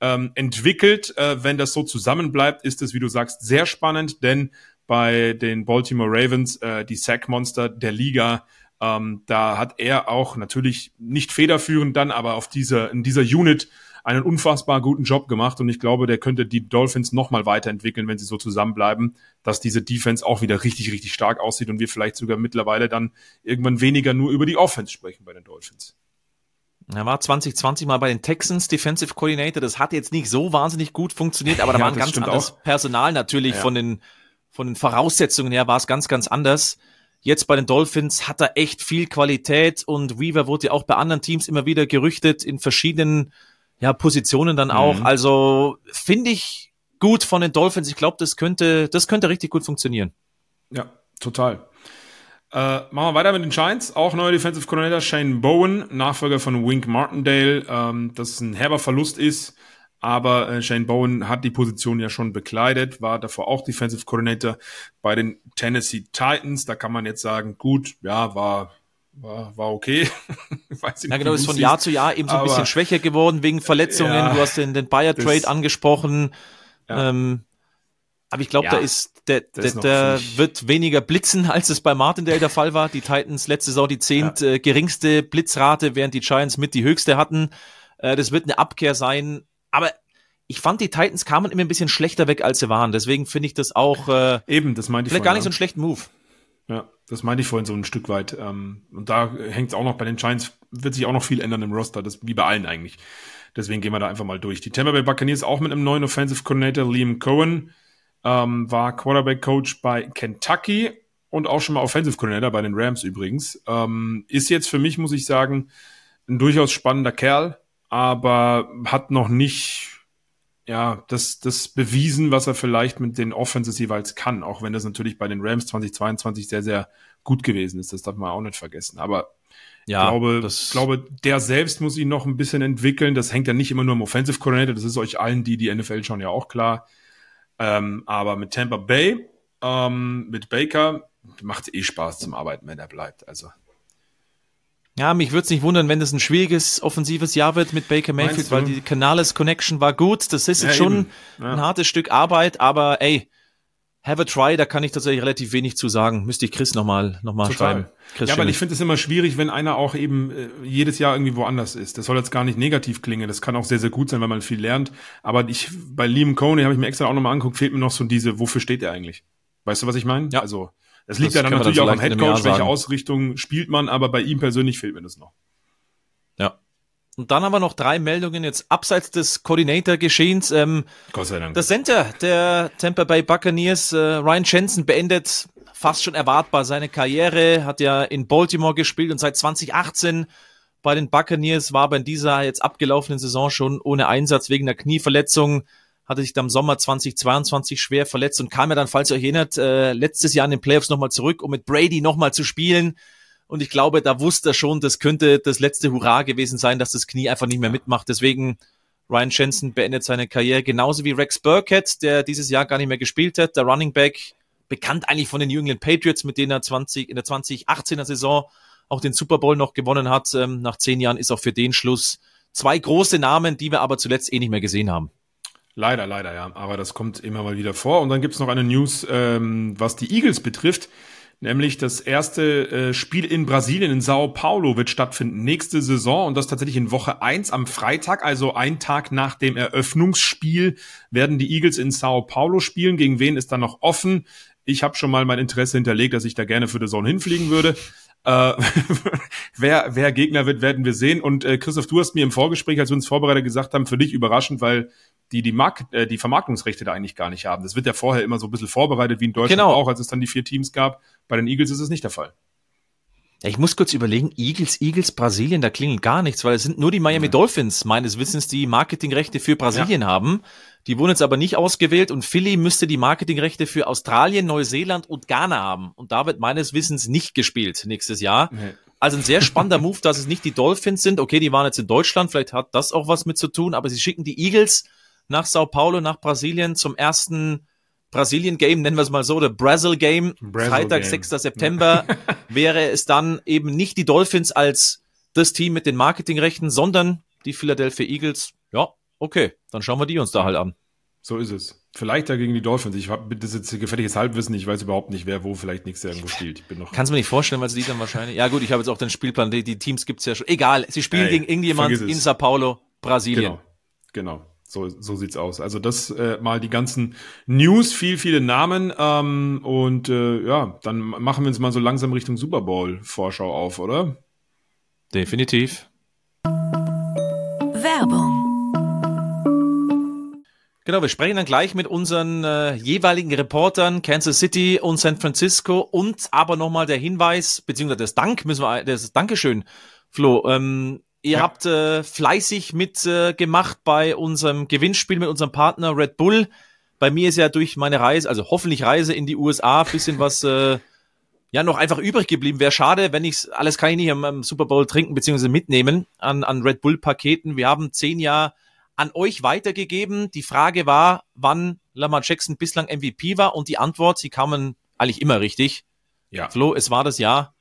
ähm, entwickelt. Äh, wenn das so zusammenbleibt, ist es, wie du sagst, sehr spannend, denn bei den Baltimore Ravens, äh, die Sack-Monster der Liga, ähm, da hat er auch natürlich nicht federführend dann, aber auf dieser, in dieser Unit einen unfassbar guten Job gemacht und ich glaube, der könnte die Dolphins nochmal weiterentwickeln, wenn sie so zusammenbleiben, dass diese Defense auch wieder richtig, richtig stark aussieht und wir vielleicht sogar mittlerweile dann irgendwann weniger nur über die Offense sprechen bei den Dolphins. Er war 2020 mal bei den Texans Defensive Coordinator. Das hat jetzt nicht so wahnsinnig gut funktioniert, aber da ja, war ein ganz anderes auch. Personal natürlich ja. von den, von den Voraussetzungen her war es ganz, ganz anders. Jetzt bei den Dolphins hat er echt viel Qualität und Weaver wurde ja auch bei anderen Teams immer wieder gerüchtet in verschiedenen ja, Positionen dann auch. Mhm. Also finde ich gut von den Dolphins. Ich glaube, das könnte, das könnte richtig gut funktionieren. Ja, total. Äh, machen wir weiter mit den Giants. Auch neuer Defensive Coordinator Shane Bowen, Nachfolger von Wink Martindale, ähm, das ein herber Verlust ist. Aber äh, Shane Bowen hat die Position ja schon bekleidet, war davor auch Defensive Coordinator bei den Tennessee Titans. Da kann man jetzt sagen, gut, ja, war war, war okay. Weiß nicht, ja, genau, ist von Jahr zu Jahr eben so ein bisschen schwächer geworden wegen Verletzungen. Ja, du hast den, den Bayer Trade angesprochen. Ja. Ähm, aber ich glaube, ja, da ist der, der, der wird weniger blitzen, als es bei Martindale der Fall war. Die Titans letzte Saison die zehnt ja. äh, geringste Blitzrate, während die Giants mit die höchste hatten. Äh, das wird eine Abkehr sein. Aber ich fand, die Titans kamen immer ein bisschen schlechter weg, als sie waren. Deswegen finde ich das auch äh, eben, das meinte ich vielleicht gar nicht so einen schlechten Move. Ja, das meinte ich vorhin so ein Stück weit. Ähm, und da hängt es auch noch bei den Giants, wird sich auch noch viel ändern im Roster, das wie bei allen eigentlich. Deswegen gehen wir da einfach mal durch. Die Tampa Bay Buccaneers auch mit einem neuen Offensive Coordinator, Liam Cohen ähm, war Quarterback-Coach bei Kentucky und auch schon mal Offensive Coordinator bei den Rams übrigens. Ähm, ist jetzt für mich, muss ich sagen, ein durchaus spannender Kerl, aber hat noch nicht ja, das, das bewiesen, was er vielleicht mit den Offenses jeweils kann, auch wenn das natürlich bei den Rams 2022 sehr, sehr gut gewesen ist. Das darf man auch nicht vergessen. Aber ja, glaube, das glaube, der selbst muss ihn noch ein bisschen entwickeln. Das hängt ja nicht immer nur am Offensive Coordinator. Das ist euch allen, die die NFL schon ja auch klar. Ähm, aber mit Tampa Bay, ähm, mit Baker, macht es eh Spaß zum Arbeiten, wenn er bleibt. Also. Ja, mich würde es nicht wundern, wenn das ein schwieriges offensives Jahr wird mit Baker Mayfield, weil die Canales Connection war gut. Das ist jetzt ja, schon ja. ein hartes Stück Arbeit, aber ey, have a try, da kann ich tatsächlich relativ wenig zu sagen. Müsste ich Chris nochmal noch mal schreiben. Chris ja, weil ich finde es immer schwierig, wenn einer auch eben äh, jedes Jahr irgendwie woanders ist. Das soll jetzt gar nicht negativ klingen. Das kann auch sehr, sehr gut sein, wenn man viel lernt. Aber ich, bei Liam Coney habe ich mir extra auch nochmal angeguckt, fehlt mir noch so diese, wofür steht er eigentlich? Weißt du, was ich meine? Ja. Also, das liegt das ja dann natürlich dann auch am Headcoach, welche Ausrichtung spielt man, aber bei ihm persönlich fehlt mir das noch. Und dann haben wir noch drei Meldungen jetzt abseits des Coordinator-Geschehens. Ähm, Gott sei Dank. Das Center der Tampa Bay Buccaneers, äh, Ryan Jensen, beendet fast schon erwartbar seine Karriere, hat ja in Baltimore gespielt und seit 2018 bei den Buccaneers war aber in dieser jetzt abgelaufenen Saison schon ohne Einsatz wegen einer Knieverletzung, hatte sich dann im Sommer 2022 schwer verletzt und kam ja dann, falls ihr euch erinnert, äh, letztes Jahr in den Playoffs nochmal zurück, um mit Brady nochmal zu spielen. Und ich glaube, da wusste er schon, das könnte das letzte Hurra gewesen sein, dass das Knie einfach nicht mehr mitmacht. Deswegen Ryan Jensen beendet seine Karriere genauso wie Rex Burkett, der dieses Jahr gar nicht mehr gespielt hat. Der Running Back, bekannt eigentlich von den New England Patriots, mit denen er 20, in der 2018er Saison auch den Super Bowl noch gewonnen hat. Ähm, nach zehn Jahren ist auch für den Schluss zwei große Namen, die wir aber zuletzt eh nicht mehr gesehen haben. Leider, leider, ja. Aber das kommt immer mal wieder vor. Und dann gibt's noch eine News, ähm, was die Eagles betrifft. Nämlich das erste äh, Spiel in Brasilien, in Sao Paulo, wird stattfinden nächste Saison und das tatsächlich in Woche eins am Freitag, also ein Tag nach dem Eröffnungsspiel, werden die Eagles in Sao Paulo spielen. Gegen wen ist da noch offen? Ich habe schon mal mein Interesse hinterlegt, dass ich da gerne für die Zone hinfliegen würde. Äh, wer, wer Gegner wird, werden wir sehen. Und äh, Christoph, du hast mir im Vorgespräch, als wir uns vorbereitet gesagt haben, für dich überraschend, weil die die, Mark äh, die Vermarktungsrechte da eigentlich gar nicht haben. Das wird ja vorher immer so ein bisschen vorbereitet, wie in Deutschland genau. auch, als es dann die vier Teams gab. Bei den Eagles ist es nicht der Fall. Ja, ich muss kurz überlegen, Eagles, Eagles, Brasilien, da klingelt gar nichts, weil es sind nur die Miami Dolphins, meines Wissens, die Marketingrechte für Brasilien ja. haben. Die wurden jetzt aber nicht ausgewählt und Philly müsste die Marketingrechte für Australien, Neuseeland und Ghana haben. Und da wird meines Wissens nicht gespielt nächstes Jahr. Nee. Also ein sehr spannender Move, dass es nicht die Dolphins sind. Okay, die waren jetzt in Deutschland, vielleicht hat das auch was mit zu tun, aber sie schicken die Eagles nach Sao Paulo, nach Brasilien zum ersten Brasilien-Game, nennen wir es mal so, der Brazil-Game, Freitag, Game. 6. September, wäre es dann eben nicht die Dolphins als das Team mit den Marketingrechten, sondern die Philadelphia Eagles. Ja, okay, dann schauen wir die uns da halt an. So ist es. Vielleicht dagegen die Dolphins. Ich habe das jetzt gefährliches Halbwissen. Ich weiß überhaupt nicht, wer wo vielleicht nichts irgendwo spielt. Ich bin noch Kannst du mir nicht vorstellen, weil sie die dann wahrscheinlich. Ja gut, ich habe jetzt auch den Spielplan. Die, die Teams gibt's ja schon. Egal, sie spielen Ey, gegen irgendjemand in Sao Paulo, Brasilien. Genau, genau. So, so sieht's aus. Also das äh, mal die ganzen News, viel, viele Namen. Ähm, und äh, ja, dann machen wir uns mal so langsam Richtung Super Bowl-Vorschau auf, oder? Definitiv. Werbung. Genau, wir sprechen dann gleich mit unseren äh, jeweiligen Reportern Kansas City und San Francisco und aber nochmal der Hinweis, beziehungsweise das Dank müssen wir, das Dankeschön, Flo. Ähm, Ihr ja. habt äh, fleißig mitgemacht äh, bei unserem Gewinnspiel mit unserem Partner Red Bull. Bei mir ist ja durch meine Reise, also hoffentlich Reise in die USA, bisschen was äh, ja noch einfach übrig geblieben. Wäre schade, wenn ich alles kann ich nicht am, am Super Bowl trinken bzw. mitnehmen an, an Red Bull Paketen. Wir haben zehn Jahre an euch weitergegeben. Die Frage war, wann Lamar Jackson bislang MVP war und die Antwort, sie kamen eigentlich immer richtig. Ja. Flo, es war das Jahr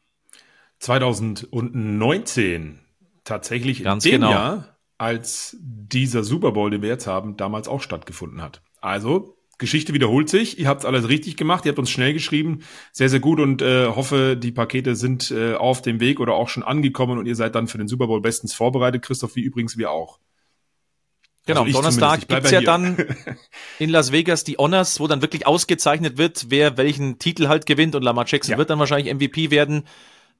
2019 tatsächlich Ganz in dem genau. Jahr, als dieser Super Bowl, den wir jetzt haben, damals auch stattgefunden hat. Also, Geschichte wiederholt sich. Ihr habt alles richtig gemacht. Ihr habt uns schnell geschrieben. Sehr, sehr gut und äh, hoffe, die Pakete sind äh, auf dem Weg oder auch schon angekommen und ihr seid dann für den Super Bowl bestens vorbereitet. Christoph, wie übrigens wir auch. Genau, also Donnerstag gibt's ja dann in Las Vegas die Honors, wo dann wirklich ausgezeichnet wird, wer welchen Titel halt gewinnt und Lamar Jackson ja. wird dann wahrscheinlich MVP werden.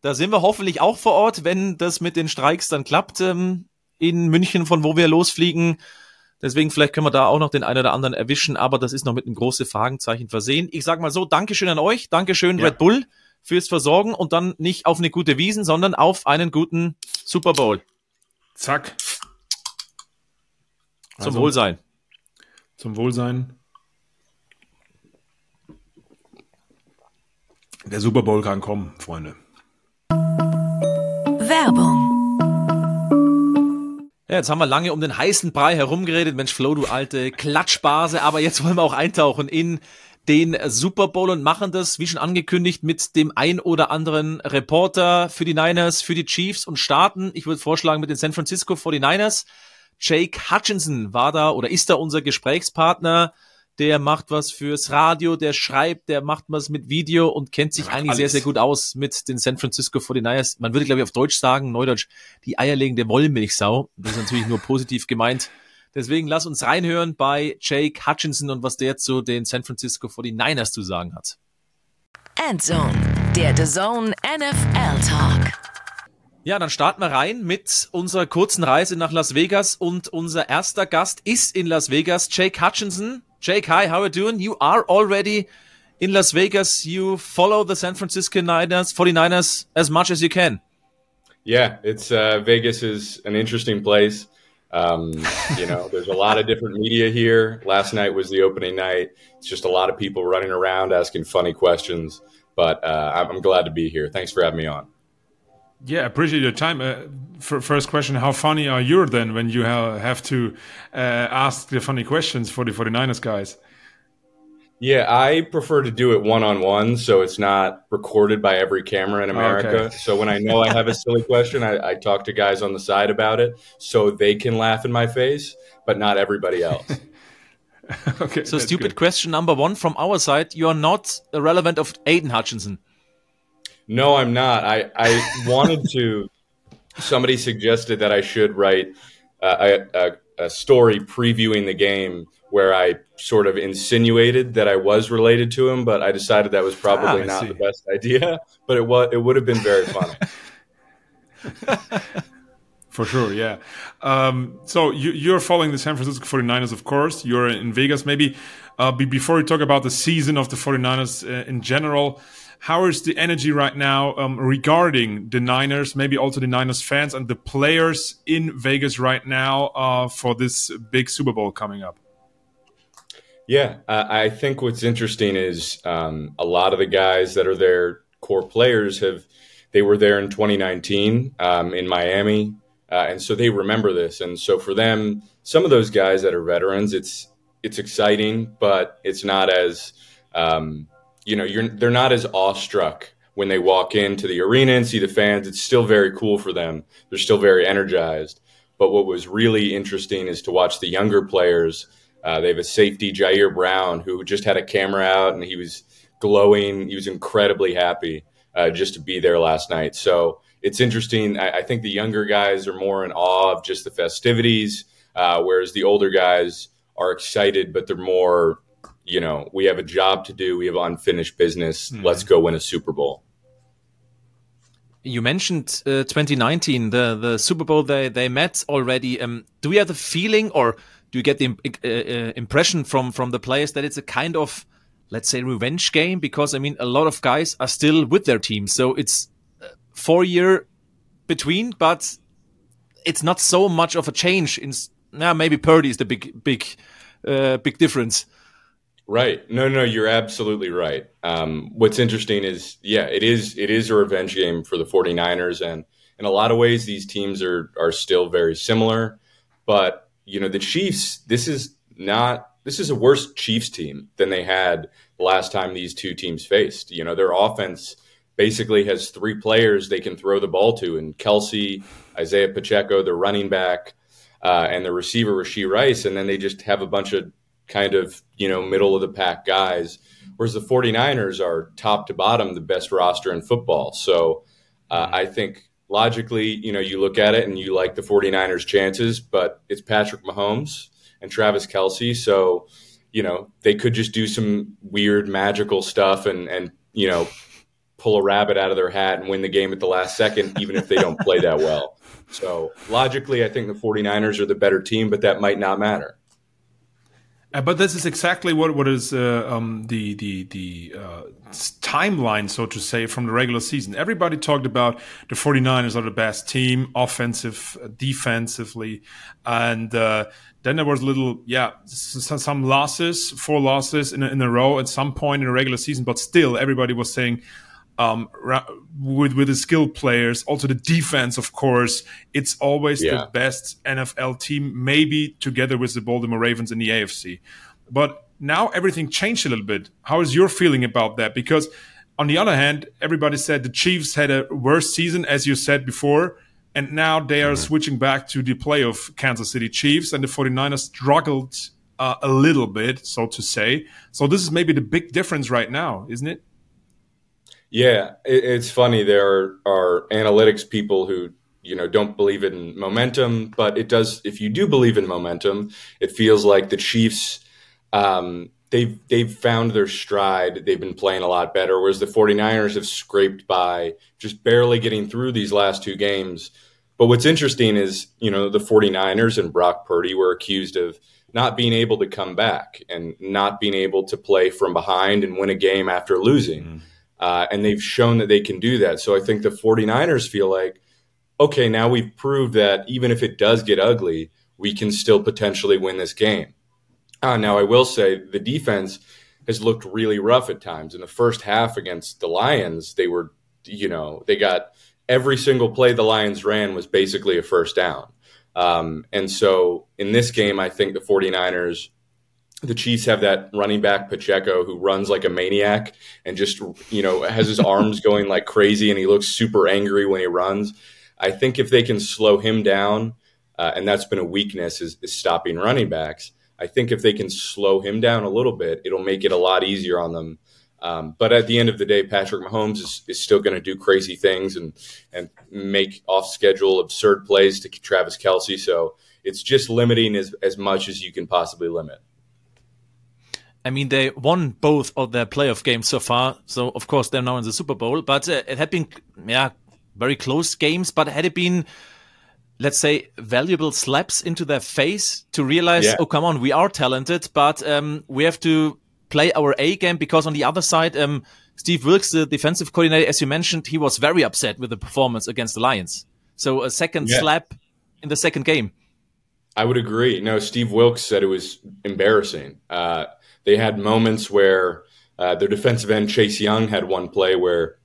Da sind wir hoffentlich auch vor Ort, wenn das mit den Streiks dann klappt ähm, in München, von wo wir losfliegen. Deswegen vielleicht können wir da auch noch den einen oder anderen erwischen, aber das ist noch mit einem großen Fragenzeichen versehen. Ich sag mal so, Dankeschön an euch, Dankeschön ja. Red Bull fürs Versorgen und dann nicht auf eine gute Wiesen, sondern auf einen guten Super Bowl. Zack. Zum also, Wohlsein. Zum Wohlsein. Der Super Bowl kann kommen, Freunde. Werbung. Ja, jetzt haben wir lange um den heißen Brei herumgeredet. Mensch, Flo, du alte Klatschbase. Aber jetzt wollen wir auch eintauchen in den Super Bowl und machen das, wie schon angekündigt, mit dem ein oder anderen Reporter für die Niners, für die Chiefs und starten. Ich würde vorschlagen mit den San Francisco 49ers. Jake Hutchinson war da oder ist da unser Gesprächspartner der macht was fürs Radio, der schreibt, der macht was mit Video und kennt sich eigentlich alles. sehr, sehr gut aus mit den San Francisco 49ers. Man würde, glaube ich, auf Deutsch sagen, Neudeutsch, die eierlegende Wollmilchsau. Das ist natürlich nur positiv gemeint. Deswegen lass uns reinhören bei Jake Hutchinson und was der zu den San Francisco 49ers zu sagen hat. Endzone, der The Zone NFL Talk. Ja, dann starten wir rein mit unserer kurzen Reise nach Las Vegas und unser erster Gast ist in Las Vegas, Jake Hutchinson. Jake, hi, how are you doing? You are already in Las Vegas. You follow the San Francisco Niners, 49ers as much as you can. Yeah, it's uh, Vegas is an interesting place. Um, you know, there's a lot of different media here. Last night was the opening night. It's just a lot of people running around asking funny questions. But uh, I'm glad to be here. Thanks for having me on. Yeah, appreciate your time. Uh, first question: How funny are you then when you have to uh, ask the funny questions for the 49ers guys? Yeah, I prefer to do it one on one, so it's not recorded by every camera in America. Okay. So when I know I have a silly question, I, I, talk to guys on the side about it, so they can laugh in my face, but not everybody else. okay. So stupid good. question number one from our side: You are not relevant of Aidan Hutchinson. No, I'm not. I, I wanted to. Somebody suggested that I should write a, a, a, story previewing the game where I sort of insinuated that I was related to him, but I decided that was probably ah, not see. the best idea. But it was. It would have been very funny. For sure, yeah. Um, so you, are following the San Francisco 49ers, of course. You're in Vegas. Maybe uh, before we talk about the season of the 49ers uh, in general, how is the energy right now um, regarding the Niners, maybe also the Niners fans and the players in Vegas right now uh, for this big Super Bowl coming up? Yeah, I think what's interesting is um, a lot of the guys that are there, core players, have they were there in 2019 um, in Miami. Uh, and so they remember this. And so for them, some of those guys that are veterans, it's it's exciting, but it's not as um, you know you're they're not as awestruck when they walk into the arena and see the fans. It's still very cool for them. They're still very energized. But what was really interesting is to watch the younger players. Uh, they have a safety, Ji'Ayir Brown, who just had a camera out and he was glowing. He was incredibly happy uh, just to be there last night. So it's interesting. I, I, think the younger guys are more in awe of just the festivities, uh, whereas the older guys are excited, but they're more, you know, we have a job to do. We have unfinished business. Mm. Let's go win a Super Bowl. You mentioned uh, 2019, the the Super Bowl they they met already. Um, do you have the feeling, or do you get the uh, uh, impression from from the players that it's a kind of let's say revenge game? Because I mean, a lot of guys are still with their team, so it's four year between, but it's not so much of a change. In now, maybe Purdy is the big, big, uh, big difference. Right. No, no, you're absolutely right. Um, what's interesting is, yeah, it is it is a revenge game for the 49ers, and in a lot of ways, these teams are are still very similar. But you know, the Chiefs. This is not. This is a worse Chiefs team than they had last time these two teams faced. You know, their offense basically has three players they can throw the ball to, and Kelce, Isaiah Pacheco, the running back, uh, and the receiver Rashee Rice, and then they just have a bunch of kind of you know middle of the pack guys. Whereas the 49ers are top to bottom the best roster in football. So uh, I think logically, you know, you look at it and you like the 49ers chances, but it's Patrick Mahomes and Travis Kelce. So, you know, they could just do some weird magical stuff and, and, you know, pull a rabbit out of their hat and win the game at the last second, even if they don't play that well. So logically, I think the 49ers are the better team, but that might not matter. Uh, but this is exactly what what is uh, um, the the the uh, timeline, so to say, from the regular season. Everybody talked about the 49ers are the best team, offensive, uh, defensively, and uh, then there was a little, yeah, some losses, four losses in a, in a row at some point in the regular season. But still, everybody was saying um, with with the skilled players, also the defense, of course, it's always yeah. the best NFL team, maybe together with the Baltimore Ravens in the AFC. But now everything changed a little bit. How is your feeling about that? Because on the other hand, everybody said the Chiefs had a worse season, as you said before, and now they are mm-hmm. switching back to the playoff Kansas City Chiefs, and the 49ers struggled uh, a little bit, so to say. So this is maybe the big difference right now, isn't it? Yeah, it, it's funny. There are analytics people who you know don't believe in momentum, but it does. If you do believe in momentum, it feels like the Chiefs. Um, they've they've found their stride. They've been playing a lot better, whereas the 49ers have scraped by, just barely getting through these last two games. But what's interesting is, you know, the 49ers and Brock Purdy were accused of not being able to come back and not being able to play from behind and win a game after losing. Mm. Uh, and they've shown that they can do that. So I think the 49ers feel like, okay, now we've proved that even if it does get ugly, we can still potentially win this game. Uh, now, I will say the defense has looked really rough at times. In the first half against the Lions, they were, you know, they got every single play the Lions ran was basically a first down. Um, and so in this game, I think the 49ers the Chiefs have that running back Pacheco who runs like a maniac and just you know has his arms going like crazy and he looks super angry when he runs. I think if they can slow him down, uh, and that's been a weakness is, is, stopping running backs. I think if they can slow him down a little bit, it'll make it a lot easier on them. Um, but at the end of the day, Patrick Mahomes is, is still going to do crazy things and and make off schedule absurd plays to Travis Kelce. So it's just limiting as, as much as you can possibly limit. I mean, they won both of their playoff games so far, so of course they're now in the Super Bowl. But uh, it had been, yeah, very close games, but had it been, let's say, valuable slaps into their face to realize, yeah. oh, come on, we are talented, but um, we have to play our A game because on the other side, um, Steve Wilks, the defensive coordinator, as you mentioned, he was very upset with the performance against the Lions. So a second yeah. slap in the second game. I would agree. No, Steve Wilks said it was embarrassing. Uh, they had moments where uh, their defensive end Chase Young had one play where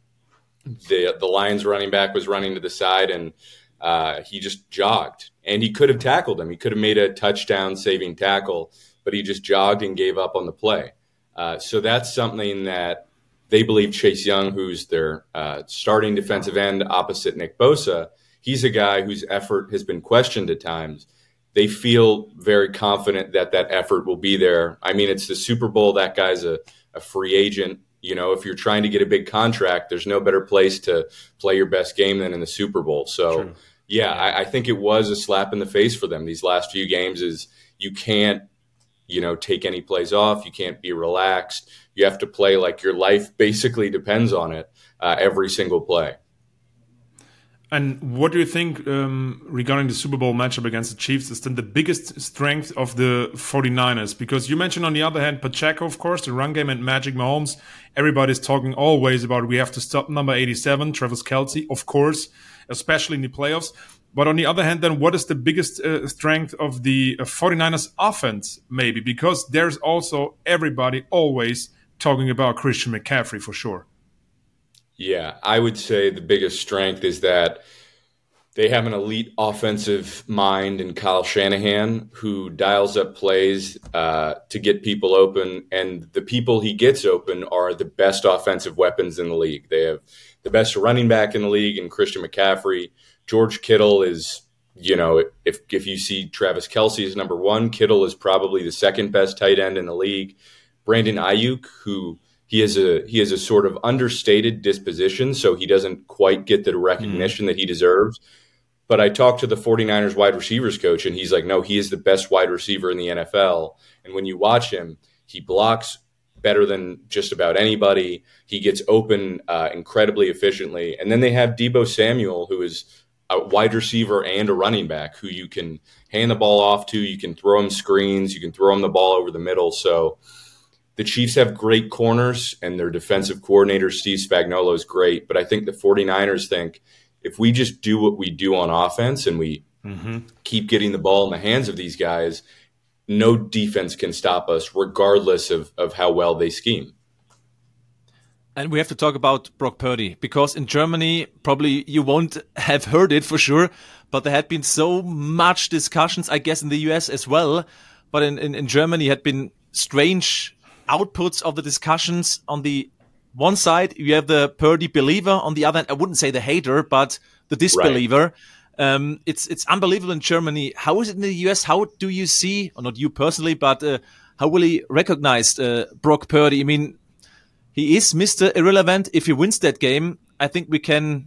the the Lions running back was running to the side and uh, he just jogged and he could have tackled him. He could have made a touchdown saving tackle, but he just jogged and gave up on the play. Uh, so that's something that they believe Chase Young, who's their uh, starting defensive end opposite Nick Bosa, he's a guy whose effort has been questioned at times. They feel very confident that that effort will be there. I mean, it's the Super Bowl. That guy's a, a free agent. You know, if you're trying to get a big contract, there's no better place to play your best game than in the Super Bowl. So, True. yeah, I, I think it was a slap in the face for them these last few games. Is you can't you know take any plays off you can't be relaxed you have to play like your life basically depends on it uh, every single play and what do you think um, regarding the Super Bowl matchup against the Chiefs is then the biggest strength of the 49ers? Because you mentioned on the other hand, Pacheco, of course, the run game and Magic Mahomes. Everybody's talking always about we have to stop number 87, Travis Kelce, of course, especially in the playoffs. But on the other hand, then what is the biggest uh, strength of the uh, 49ers offense, maybe? Because there's also everybody always talking about Christian McCaffrey for sure. Yeah, I would say the biggest strength is that they have an elite offensive mind in Kyle Shanahan who dials up plays uh, to get people open. And the people he gets open are the best offensive weapons in the league. They have the best running back in the league in Christian McCaffrey. George Kittle is, you know, if if you see Travis Kelce as number one, Kittle is probably the second best tight end in the league. Brandon Aiyuk, who he has a he has a sort of understated disposition, so he doesn't quite get the recognition mm. that he deserves. But I talked to the 49ers wide receivers coach, and he's like, no, he is the best wide receiver in the NFL. And when you watch him, he blocks better than just about anybody. He gets open uh, incredibly efficiently. And then they have Deebo Samuel, who is a wide receiver and a running back who you can hand the ball off to. You can throw him screens. You can throw him the ball over the middle. So the Chiefs have great corners, and their defensive coordinator, Steve Spagnuolo, is great. But I think the 49ers think if we just do what we do on offense and we mm-hmm. keep getting the ball in the hands of these guys, no defense can stop us, regardless of, of how well they scheme. And we have to talk about Brock Purdy because in Germany, probably you won't have heard it for sure, but there had been so much discussions, I guess, in the US as well. But in, in, in Germany had been strange outputs of the discussions. On the one side, you have the Purdy believer. On the other, I wouldn't say the hater, but the disbeliever. Right. Um, it's it's unbelievable in Germany. How is it in the US? How do you see, or not you personally, but uh, how will he recognize uh, Brock Purdy? I mean, he is Mr. Irrelevant. If he wins that game, I think we can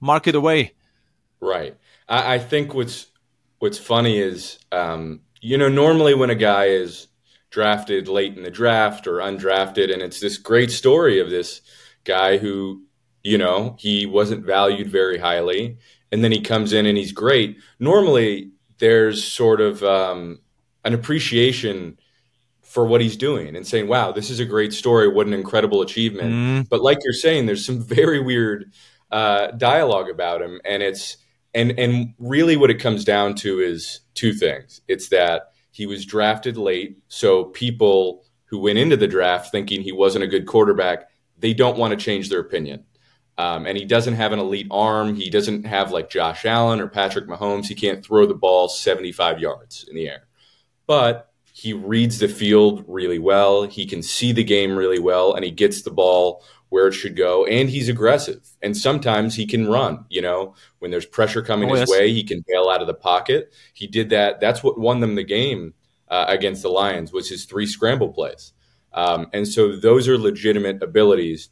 mark it away. Right. I, I think what's what's funny is, um, you know, normally when a guy is drafted late in the draft or undrafted, and it's this great story of this guy who, you know, he wasn't valued very highly, and then he comes in and he's great. Normally, there's sort of um, an appreciation for what he's doing and saying, wow, this is a great story. What an incredible achievement. Mm. But like you're saying, there's some very weird uh, dialogue about him. And it's, and, and really what it comes down to is two things. It's that he was drafted late. So people who went into the draft thinking he wasn't a good quarterback, they don't want to change their opinion. Um, and he doesn't have an elite arm. He doesn't have like Josh Allen or Patrick Mahomes. He can't throw the ball 75 yards in the air. But he reads the field really well. He can see the game really well, and he gets the ball where it should go. And he's aggressive. And sometimes he can run. You know, when there's pressure coming oh, his yes. way, he can bail out of the pocket. He did that. That's what won them the game uh, against the Lions was his three scramble plays. Um, and so those are legitimate abilities.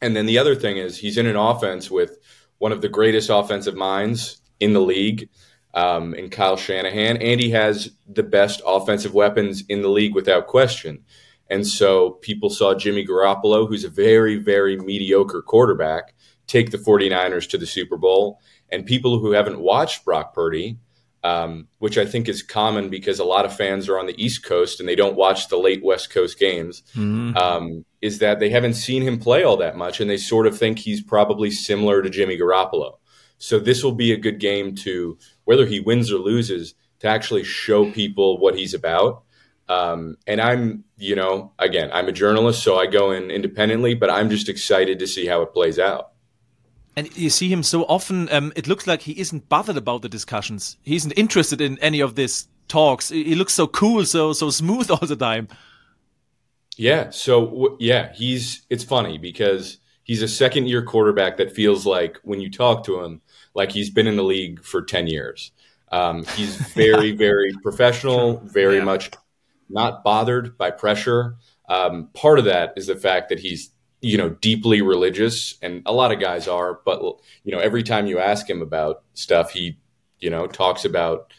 And then the other thing is he's in an offense with one of the greatest offensive minds in the league um, in Kyle Shanahan, and he has the best offensive weapons in the league without question. And so people saw Jimmy Garoppolo, who's a very, very mediocre quarterback, take the 49ers to the Super Bowl. And people who haven't watched Brock Purdy, um, which I think is common because a lot of fans are on the East Coast and they don't watch the late West Coast games, mm-hmm. um, is that they haven't seen him play all that much and they sort of think he's probably similar to Jimmy Garoppolo. So this will be a good game to, whether he wins or loses, to actually show people what he's about. Um, and I'm, you know, again, I'm a journalist, so I go in independently, but I'm just excited to see how it plays out. And you see him so often, um, it looks like he isn't bothered about the discussions. He isn't interested in any of this talks. He looks so cool, so so smooth all the time. Yeah. So yeah, he's. It's funny because he's a second year quarterback that feels like when you talk to him, like he's been in the league for ten years. Um, he's very very professional, very yeah. much not bothered by pressure. Um, part of that is the fact that he's you know deeply religious, and a lot of guys are. But you know, every time you ask him about stuff, he you know talks about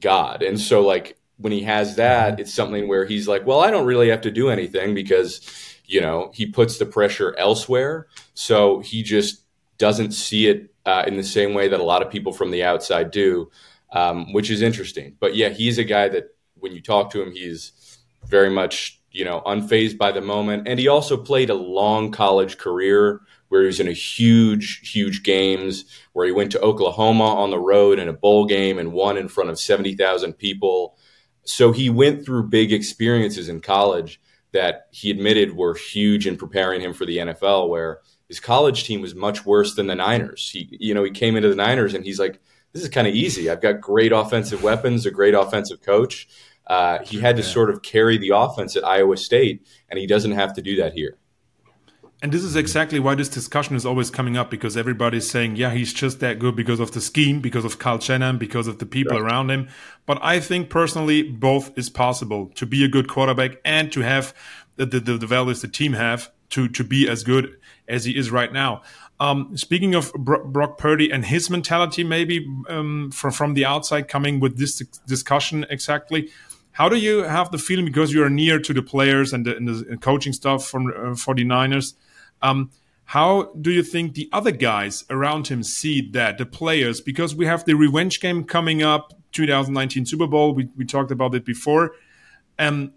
God, and so like when he has that, it's something where he's like, well, I don't really have to do anything because you know he puts the pressure elsewhere, so he just doesn't see it uh, in the same way that a lot of people from the outside do, um, which is interesting. But yeah, he's a guy that when you talk to him, he's very much you know unfazed by the moment, and he also played a long college career where he was in a huge, huge games where he went to Oklahoma on the road in a bowl game and won in front of seventy thousand people. So he went through big experiences in college that he admitted were huge in preparing him for the NFL, where his college team was much worse than the Niners. He, you know, he came into the Niners and he's like, this is kind of easy. I've got great offensive weapons, a great offensive coach. Uh, he had to sort of carry the offense at Iowa State, and he doesn't have to do that here. And this is exactly why this discussion is always coming up because everybody's saying, yeah, he's just that good because of the scheme, because of Kyle Shanahan, because of the people around him. But I think personally, both is possible to be a good quarterback and to have the, the, the values the team have to, to be as good as he is right now. Um, speaking of Bro- Brock Purdy and his mentality, maybe um, from from the outside coming with this discussion exactly, how do you have the feeling because you are near to the players and the, and the coaching stuff from uh, 49ers? Um, how do you think the other guys around him see that, the players? Because we have the revenge game coming up, 2019 Super Bowl. We, we talked about it before. Um,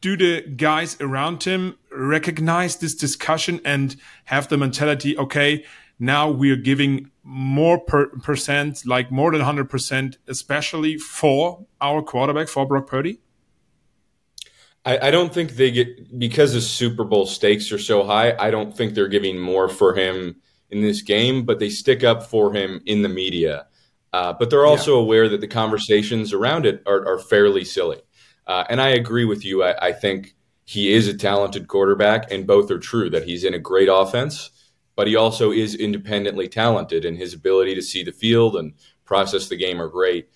do the guys around him recognize this discussion and have the mentality, okay, now we're giving more per percent, like more than 100%, especially for our quarterback, for Brock Purdy? I, I, don't think they get, because the Super Bowl stakes are so high, I don't think they're giving more for him in this game, but they stick up for him in the media. Uh, but they're also yeah. aware that the conversations around it are, are fairly silly. Uh, and I agree with you. I, I, think he is a talented quarterback, and both are true that he's in a great offense, but he also is independently talented, and his ability to see the field and process the game are great.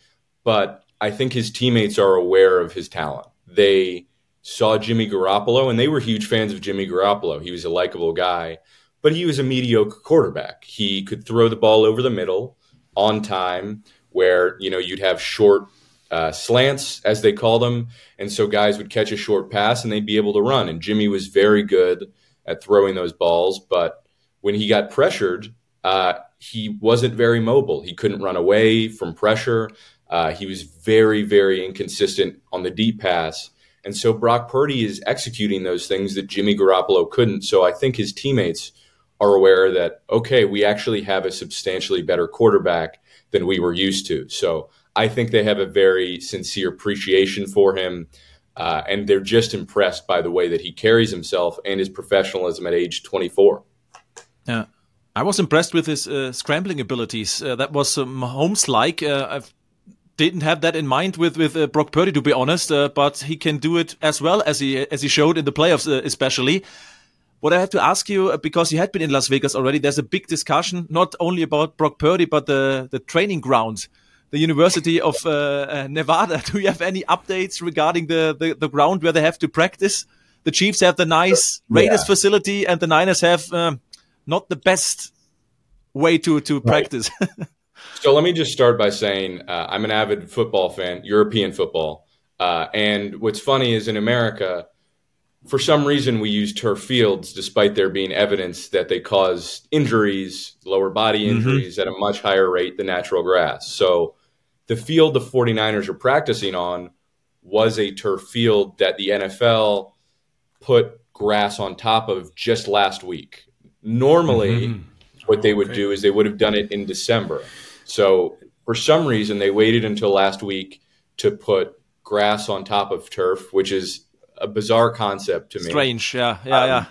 But I think his teammates are aware of his talent. They saw Jimmy Garoppolo, and they were huge fans of Jimmy Garoppolo. He was a likable guy, but he was a mediocre quarterback. He could throw the ball over the middle on time, where you know you'd have short uh, slants, as they called them. And so guys would catch a short pass and they'd be able to run. And Jimmy was very good at throwing those balls. But when he got pressured, uh, he wasn't very mobile. He couldn't run away from pressure. Uh, he was very, very inconsistent on the deep pass. And so Brock Purdy is executing those things that Jimmy Garoppolo couldn't. So I think his teammates are aware that, okay, we actually have a substantially better quarterback than we were used to. So I think they have a very sincere appreciation for him. Uh, and they're just impressed by the way that he carries himself and his professionalism at age 24. Yeah. I was impressed with his uh, scrambling abilities. Uh, that was um, Holmes like. Uh, I didn't have that in mind with with uh, Brock Purdy, to be honest. Uh, but he can do it as well as he as he showed in the playoffs, especially. What I have to ask you, because you had been in Las Vegas already, there's a big discussion not only about Brock Purdy but the the training ground the University of uh, uh, Nevada. Do you have any updates regarding the, the, the, ground where they have to practice? The Chiefs have the nice Raiders yeah. facility, and the Niners have um, not the best way to to right. practice. so let me just start by saying uh, I'm an avid football fan, European football, uh, and what's funny is in America, for some reason, we use turf fields despite there being evidence that they cause injuries, lower body mm-hmm. injuries, mm-hmm. at a much higher rate than natural grass. So the field the 49ers are practicing on was a turf field that the NFL put grass on top of just last week. Normally, mm-hmm. what they would okay. do is they would have done it in December. So for some reason, they waited until last week to put grass on top of turf, which is a bizarre concept to me. Strange, yeah, yeah, um, yeah.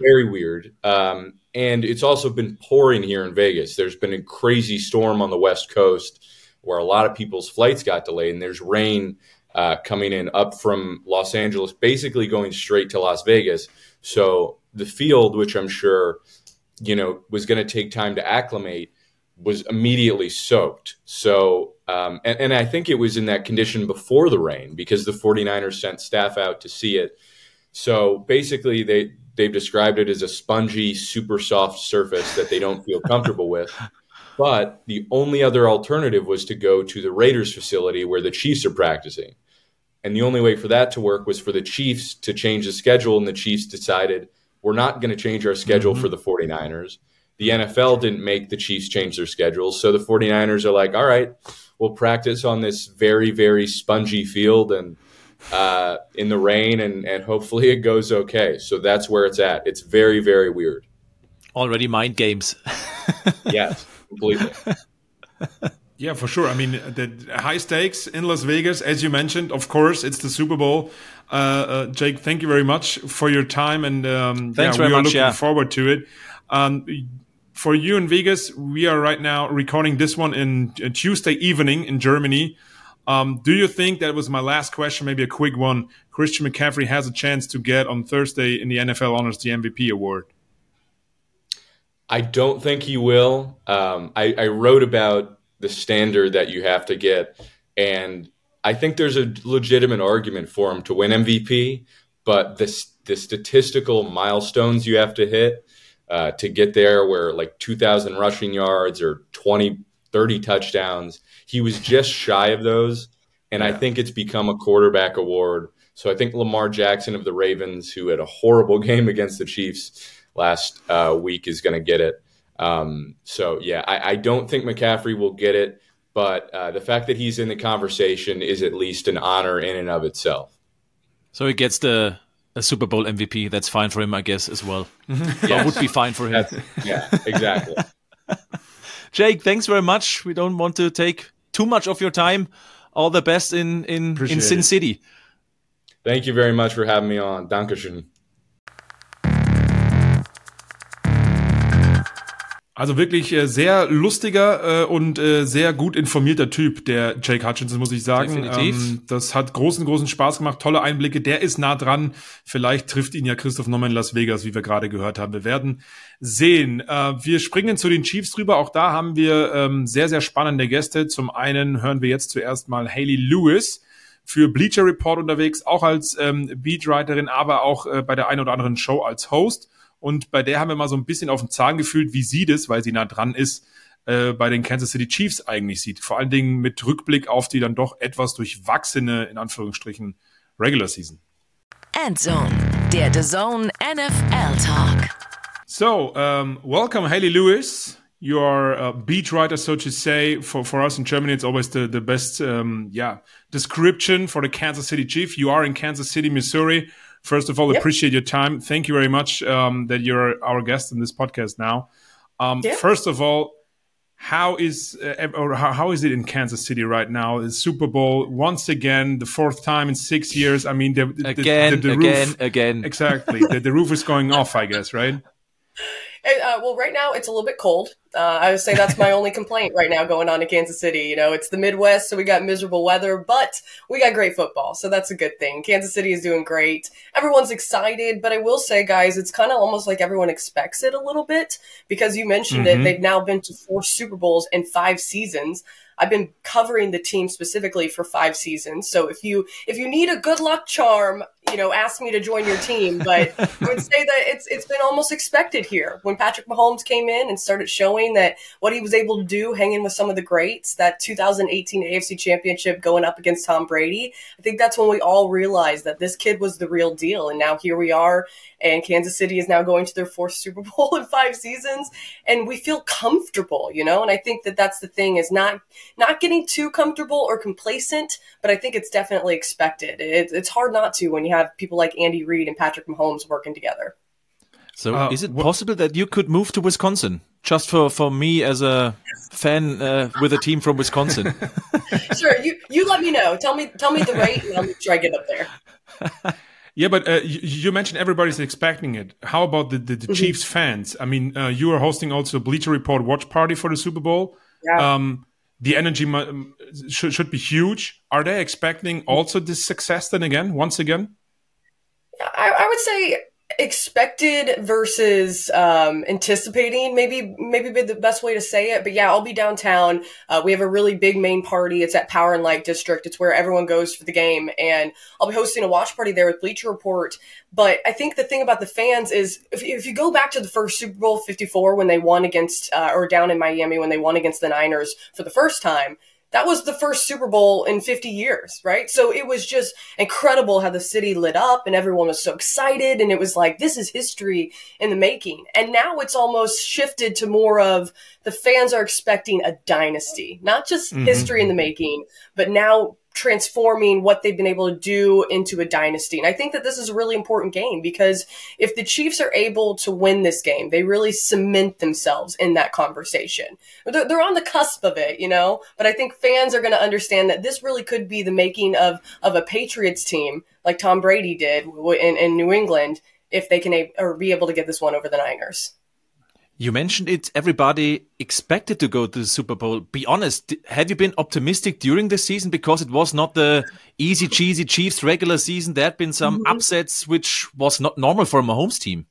Very weird. Um, and it's also been pouring here in Vegas. There's been a crazy storm on the West Coast where a lot of people's flights got delayed, and there's rain uh, coming in up from Los Angeles, basically going straight to Las Vegas. So the field, which I'm sure you know was going to take time to acclimate, was immediately soaked. So, um, and, and I think it was in that condition before the rain because the 49ers sent staff out to see it. So basically, they they've described it as a spongy, super soft surface that they don't feel comfortable with. But the only other alternative was to go to the Raiders facility where the Chiefs are practicing. And the only way for that to work was for the Chiefs to change the schedule. And the Chiefs decided, we're not going to change our schedule mm-hmm. for the 49ers. The NFL didn't make the Chiefs change their schedules. So the 49ers are like, all right, we'll practice on this very, very spongy field and uh, in the rain, and, and hopefully it goes okay. So that's where it's at. It's very, very weird. Already mind games. yes, completely. Yeah, for sure. I mean, the high stakes in Las Vegas, as you mentioned, of course, it's the Super Bowl. Uh, uh, Jake, thank you very much for your time, and um, Thanks yeah, very we are much, looking yeah. forward to it. Um, for you in Vegas, we are right now recording this one in uh, Tuesday evening in Germany. Um, do you think that was my last question? Maybe a quick one. Christian McCaffrey has a chance to get on Thursday in the NFL Honors the MVP award. I don't think he will. Um, I, I wrote about the standard that you have to get. And I think there's a legitimate argument for him to win MVP, but the, the statistical milestones you have to hit uh, to get there, where like 2,000 rushing yards or 20, 30 touchdowns, he was just shy of those. And yeah. I think it's become a quarterback award. So I think Lamar Jackson of the Ravens, who had a horrible game against the Chiefs last uh, week, is going to get it. Um, so yeah, I, I, don't think McCaffrey will get it, but uh, the fact that he's in the conversation is at least an honor in and of itself. So he gets the a Super Bowl MVP. That's fine for him, I guess, as well. yes. That would be fine for him. That's, yeah, exactly. Jake, thanks very much. We don't want to take too much of your time. All the best in in, in Sin City. Thank you very much for having me on. Dankeschön. Also wirklich äh, sehr lustiger äh, und äh, sehr gut informierter Typ, der Jake Hutchinson, muss ich sagen. Definitiv. Ähm, das hat großen, großen Spaß gemacht, tolle Einblicke. Der ist nah dran. Vielleicht trifft ihn ja Christoph nochmal in Las Vegas, wie wir gerade gehört haben. Wir werden sehen. Äh, wir springen zu den Chiefs drüber. Auch da haben wir ähm, sehr, sehr spannende Gäste. Zum einen hören wir jetzt zuerst mal Haley Lewis für Bleacher Report unterwegs, auch als ähm, Beatwriterin, aber auch äh, bei der einen oder anderen Show als Host. Und bei der haben wir mal so ein bisschen auf den Zahn gefühlt, wie sie das, weil sie nah dran ist, äh, bei den Kansas City Chiefs eigentlich sieht. Vor allen Dingen mit Rückblick auf die dann doch etwas durchwachsene, in Anführungsstrichen, Regular Season. Endzone, der The Zone NFL Talk. So, um, welcome, Haley Lewis. You are a beat writer, so to say. For, for us in Germany, it's always the, the best, um, yeah, description for the Kansas City Chief. You are in Kansas City, Missouri. First of all, yep. appreciate your time. Thank you very much um, that you're our guest in this podcast now. Um, yep. First of all, how is uh, or how, how is it in Kansas City right now? The Super Bowl once again, the fourth time in six years. I mean, the, the again, the, the again, roof, again. Exactly, the, the roof is going off. I guess, right? Uh, well, right now it's a little bit cold. Uh, I would say that's my only complaint right now going on in Kansas City. You know, it's the Midwest, so we got miserable weather, but we got great football, so that's a good thing. Kansas City is doing great. Everyone's excited, but I will say, guys, it's kind of almost like everyone expects it a little bit because you mentioned mm-hmm. it. They've now been to four Super Bowls in five seasons. I've been covering the team specifically for five seasons. So if you if you need a good luck charm, you know, ask me to join your team, but I would say that it's it's been almost expected here. When Patrick Mahomes came in and started showing that what he was able to do, hanging with some of the greats, that 2018 AFC Championship going up against Tom Brady, I think that's when we all realized that this kid was the real deal. And now here we are, and Kansas City is now going to their fourth Super Bowl in five seasons, and we feel comfortable, you know. And I think that that's the thing is not not getting too comfortable or complacent, but I think it's definitely expected. It, it's hard not to when you have people like Andy Reid and Patrick Mahomes working together. So, Uh, is it possible that you could move to Wisconsin? Just for, for me as a fan uh, with a team from Wisconsin. Sure, you you let me know. Tell me tell me the rate, and I'll make sure I get up there. Yeah, but uh, you, you mentioned everybody's expecting it. How about the, the, the Mm-hmm. Chiefs fans? I mean, uh, you are hosting also a Bleacher Report watch party for the Super Bowl. Yeah. Um, the energy mu- should, should be huge. Are they expecting also this success then again, once again? I, I would say expected versus um, anticipating maybe maybe be the best way to say it but yeah i'll be downtown. Uh, we have a really big main party. It's at power and light district. It's where everyone goes for the game and i'll be hosting a watch party there with bleacher report. But i think the thing about the fans is if, if you go back to the first super bowl 54 when they won against uh, or down in miami when they won against the niners for the first time that was the first Super Bowl in 50 years, right? So it was just incredible how the city lit up and everyone was so excited. And it was like, this is history in the making. And now it's almost shifted to more of the fans are expecting a dynasty, not just mm-hmm. history in the making, but now transforming what they've been able to do into a dynasty. And I think that this is a really important game because if the Chiefs are able to win this game, they really cement themselves in that conversation. They're, they're on the cusp of it, you know, but I think fans are going to understand that this really could be the making of, of a Patriots team like Tom Brady did in, in New England if they can a- or be able to get this one over the Niners. You mentioned it. Everybody expected to go to the Super Bowl. Be honest. Have you been optimistic during the season because it was not the easy cheesy Chiefs regular season? There had been some mm-hmm. upsets, which was not normal for a Mahomes team.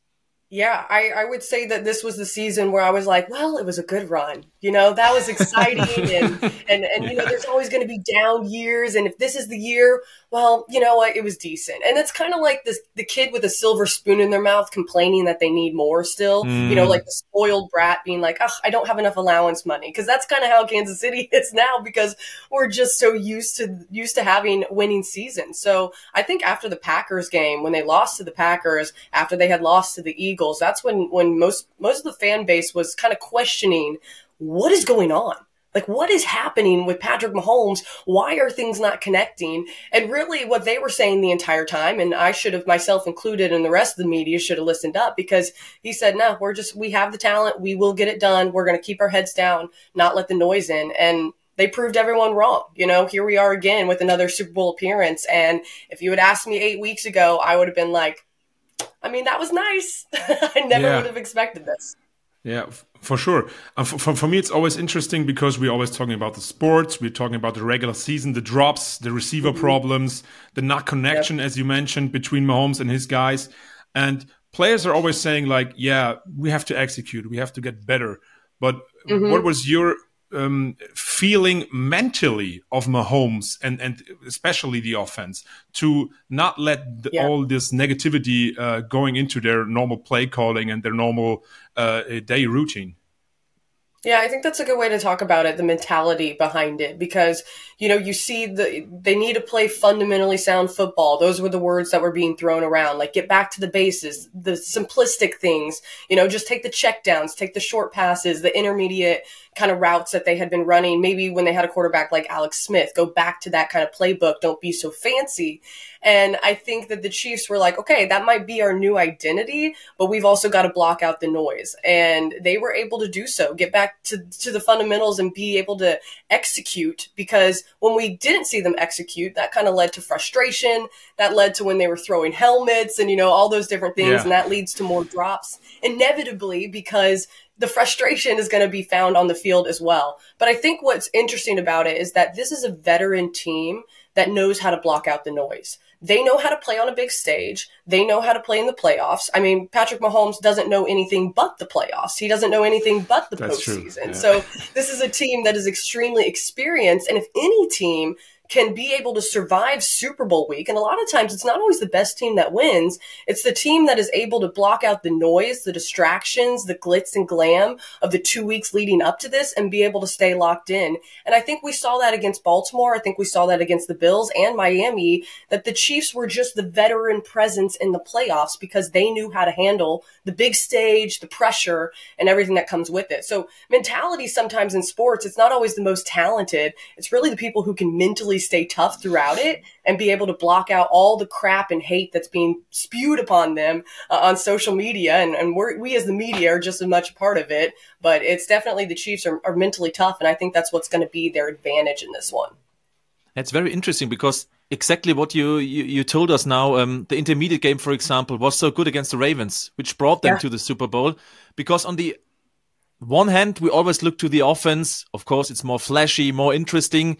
Yeah, I, I would say that this was the season where I was like, well, it was a good run. You know, that was exciting. and, and, and, you know, there's always going to be down years. And if this is the year, well, you know what? It was decent. And it's kind of like this the kid with a silver spoon in their mouth complaining that they need more still. You know, mm. like the spoiled brat being like, oh, I don't have enough allowance money. Because that's kind of how Kansas City is now because we're just so used to used to having winning seasons. So I think after the Packers game, when they lost to the Packers, after they had lost to the Eagles, that's when when most most of the fan base was kind of questioning what is going on. Like, what is happening with Patrick Mahomes? Why are things not connecting? And really, what they were saying the entire time, and I should have myself included, and the rest of the media should have listened up because he said, "No, we're just we have the talent. We will get it done. We're going to keep our heads down, not let the noise in." And they proved everyone wrong. You know, here we are again with another Super Bowl appearance. And if you had asked me eight weeks ago, I would have been like, I mean, that was nice. I never Yeah. would have expected this. Yeah, for sure. For, for, for me, it's always interesting because we're always talking about the sports. We're talking about the regular season, the drops, the receiver mm-hmm. problems, the not connection, as you mentioned, between Mahomes and his guys. And players are always saying, like, yeah, we have to execute, we have to get better. But mm-hmm. what was your um, feeling mentally of Mahomes and, and especially the offense to not let the, Yeah. all this negativity uh, going into their normal play calling and their normal uh, day routine? Yeah, I think that's a good way to talk about it, the mentality behind it, because, you know, you see the, they need to play fundamentally sound football. Those were the words that were being thrown around. Like, get back to the bases, the simplistic things, you know, just take the checkdowns, take the short passes, the intermediate kind of routes that they had been running. Maybe when they had a quarterback like Alex Smith, go back to that kind of playbook. Don't be so fancy. And I think that the Chiefs were like, okay, that might be our new identity, but we've also got to block out the noise. And they were able to do so, get back to, to the fundamentals and be able to execute because when we didn't see them execute, that kind of led to frustration. That led to when they were throwing helmets and, you know, all those different things. Yeah. And that leads to more drops inevitably because the frustration is going to be found on the field as well. But I think what's interesting about it is that this is a veteran team that knows how to block out the noise. They know how to play on a big stage. They know how to play in the playoffs. I mean, Patrick Mahomes doesn't know anything but the playoffs. He doesn't know anything but the That's postseason. yeah. So this is a team that is extremely experienced. And if any team can be able to survive Super Bowl week. And a lot of times it's not always the best team that wins. It's the team that is able to block out the noise, the distractions, the glitz and glam of the two weeks leading up to this and be able to stay locked in. And I think we saw that against Baltimore. I think we saw that against the Bills and Miami, that the Chiefs were just the veteran presence in the playoffs because they knew how to handle the big stage, the pressure, and everything that comes with it. So mentality sometimes in sports, it's not always the most talented. It's really the people who can mentally stay tough throughout it and be able to block out all the crap and hate that's being spewed upon them uh, on social media. And, and we're, we as the media are just as much a part of it. But it's definitely the Chiefs are, are mentally tough. And I think that's what's going to be their advantage in this one. That's very interesting because exactly what you you, you told us now. Um, the intermediate game, for example, was so good against the Ravens, which brought them Yeah. to the Super Bowl. Because on the one hand, we always look to the offense. Of course, it's more flashy, more interesting.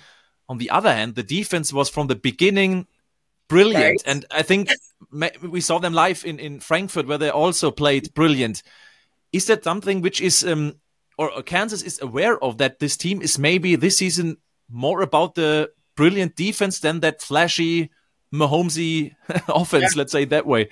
On the other hand, the defense was from the beginning brilliant, and I think we saw them live in in Frankfurt, where they also played brilliant. Is that something which is um, or or Kansas is aware of that this team is maybe this season more about the brilliant defense than that flashy Mahomesy offense, let's say that way.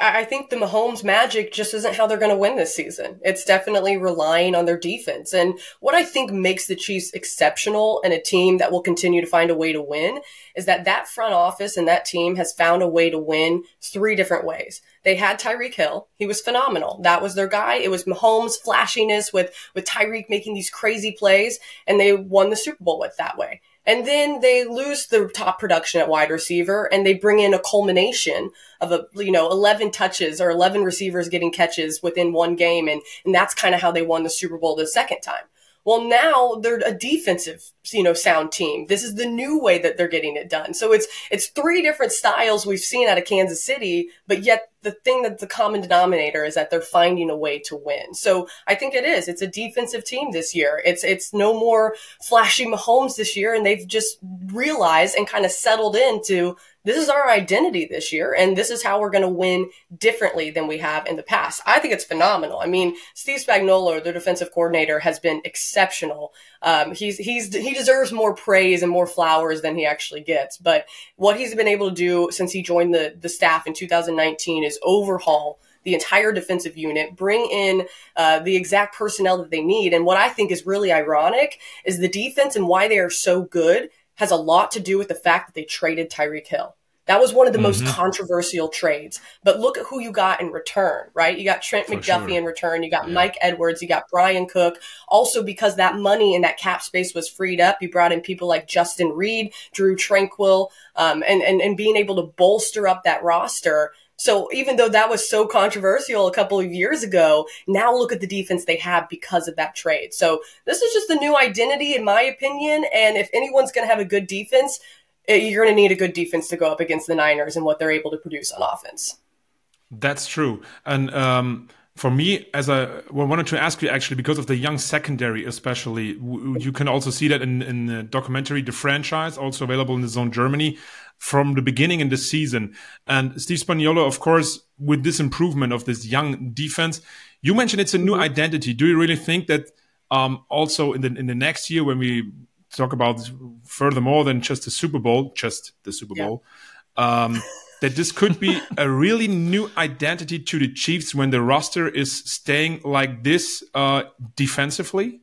I think the Mahomes magic just isn't how they're going to win this season. It's definitely relying on their defense. And what I think makes the Chiefs exceptional and a team that will continue to find a way to win is that that front office and that team has found a way to win three different ways. They had Tyreek Hill. He was phenomenal. That was their guy. It was Mahomes flashiness with, with Tyreek making these crazy plays and they won the Super Bowl with that way. And then they lose the top production at wide receiver and they bring in a culmination of a, you know, 11 touches or 11 receivers getting catches within one game. And, and that's kind of how they won the Super Bowl the second time. Well, now they're a defensive, you know, sound team. This is the new way that they're getting it done. So it's, it's three different styles we've seen out of Kansas City, but yet the thing that's the common denominator is that they're finding a way to win. So I think it is. It's a defensive team this year. It's, it's no more flashy Mahomes this year. And they've just realized and kind of settled into this is our identity this year and this is how we're going to win differently than we have in the past. I think it's phenomenal. I mean, Steve Spagnuolo, their defensive coordinator, has been exceptional. Um, he's he's he deserves more praise and more flowers than he actually gets. But what he's been able to do since he joined the the staff in 2019 is overhaul the entire defensive unit, bring in uh, the exact personnel that they need. And what I think is really ironic is the defense and why they are so good has a lot to do with the fact that they traded Tyreek Hill. That was one of the most controversial trades. But look at who you got in return, right? You got Trent McDuffie sure. in return. You got Mike Edwards. You got Bryan Cook. Also, because that money and that cap space was freed up, you brought in people like Justin Reid, Drue Tranquill, um, and, and, and being able to bolster up that roster. So even though that was so controversial a couple of years ago, now look at the defense they have because of that trade. So this is just the new identity, in my opinion. And if anyone's going to have a good defense, eh, you're going to need a good defense to go up against the Niners and what they're able to produce on offense. That's true. And um, for me, as I well, wanted to ask you actually, because of the young secondary, especially, you can also see that in, in the documentary, The Franchise, also available in DAZN Germany, from the beginning in the season. And Steve Spagnuolo, of course, with this improvement of this young defense, you mentioned it's a new identity. Do you really think that um, also in the in the next year when we talk about furthermore than just the Super Bowl, just the Super Yeah. Bowl, um, that this could be a really new identity to the Chiefs when the roster is staying like this uh, defensively?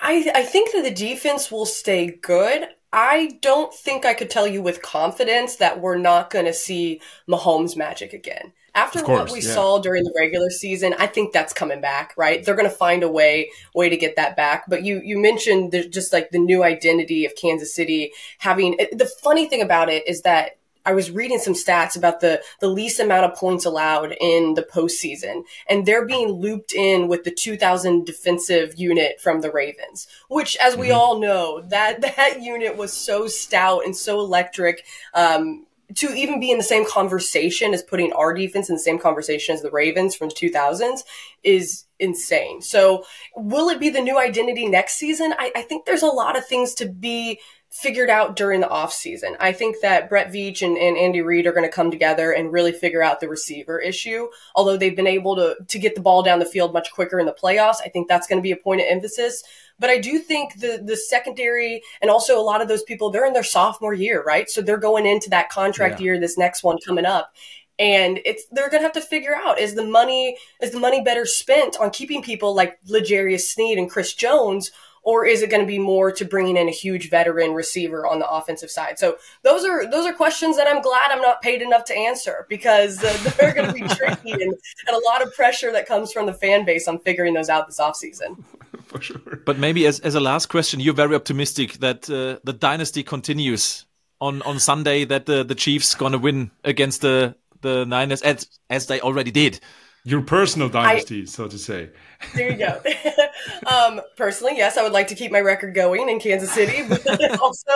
I, I think that the defense will stay good. I don't think I could tell you with confidence that we're not going to see Mahomes magic again. After course, what we yeah. saw during the regular season, I think that's coming back, right? They're going to find a way way to get that back. But you you mentioned the, just like the new identity of Kansas City having the funny thing about it is that I was reading some stats about the the least amount of points allowed in the postseason, and they're being looped in with the 2000 defensive unit from the Ravens, which, as we all know, that that unit was so stout and so electric. Um, to even be in the same conversation as putting our defense in the same conversation as the Ravens from the 2000s is insane. So, will it be the new identity next season? I, I think there's a lot of things to be figured out during the offseason. I think that Brett Veach and, and Andy Reid are going to come together and really figure out the receiver issue. Although they've been able to, to get the ball down the field much quicker in the playoffs, I think that's going to be a point of emphasis. But I do think the the secondary and also a lot of those people, they're in their sophomore year, right? So they're going into that contract yeah. year, this next one coming up and it's they're gonna have to figure out is the money is the money better spent on keeping people like L'Jarius Sneed and Chris Jones, or is it going to be more to bringing in a huge veteran receiver on the offensive side? So those are those are questions that I'm glad I'm not paid enough to answer because uh, they're going to be tricky and, and a lot of pressure that comes from the fan base on figuring those out this offseason. For sure. But maybe as, as a last question, you're very optimistic that uh, the dynasty continues on, on Sunday, that the, the Chiefs going to win against the the Niners as as they already did. Your personal dynasty, I, so to say. There you go. um, personally, yes, I would like to keep my record going in Kansas City, but also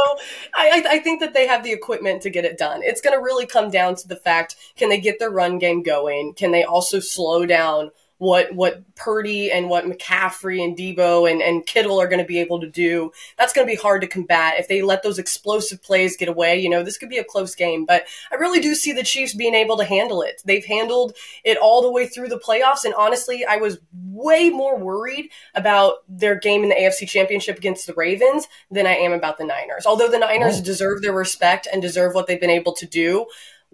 I, I think that they have the equipment to get it done. It's going to really come down to the fact: can they get their run game going? Can they also slow down what what Purdy and what McCaffrey and Deebo and, and Kittle are going to be able to do. That's going to be hard to combat if they let those explosive plays get away. You know, this could be a close game, but I really do see the Chiefs being able to handle it. They've handled it all the way through the playoffs, and honestly, I was way more worried about their game in the AFC Championship against the Ravens than I am about the Niners. Although the Niners oh. deserve their respect and deserve what they've been able to do,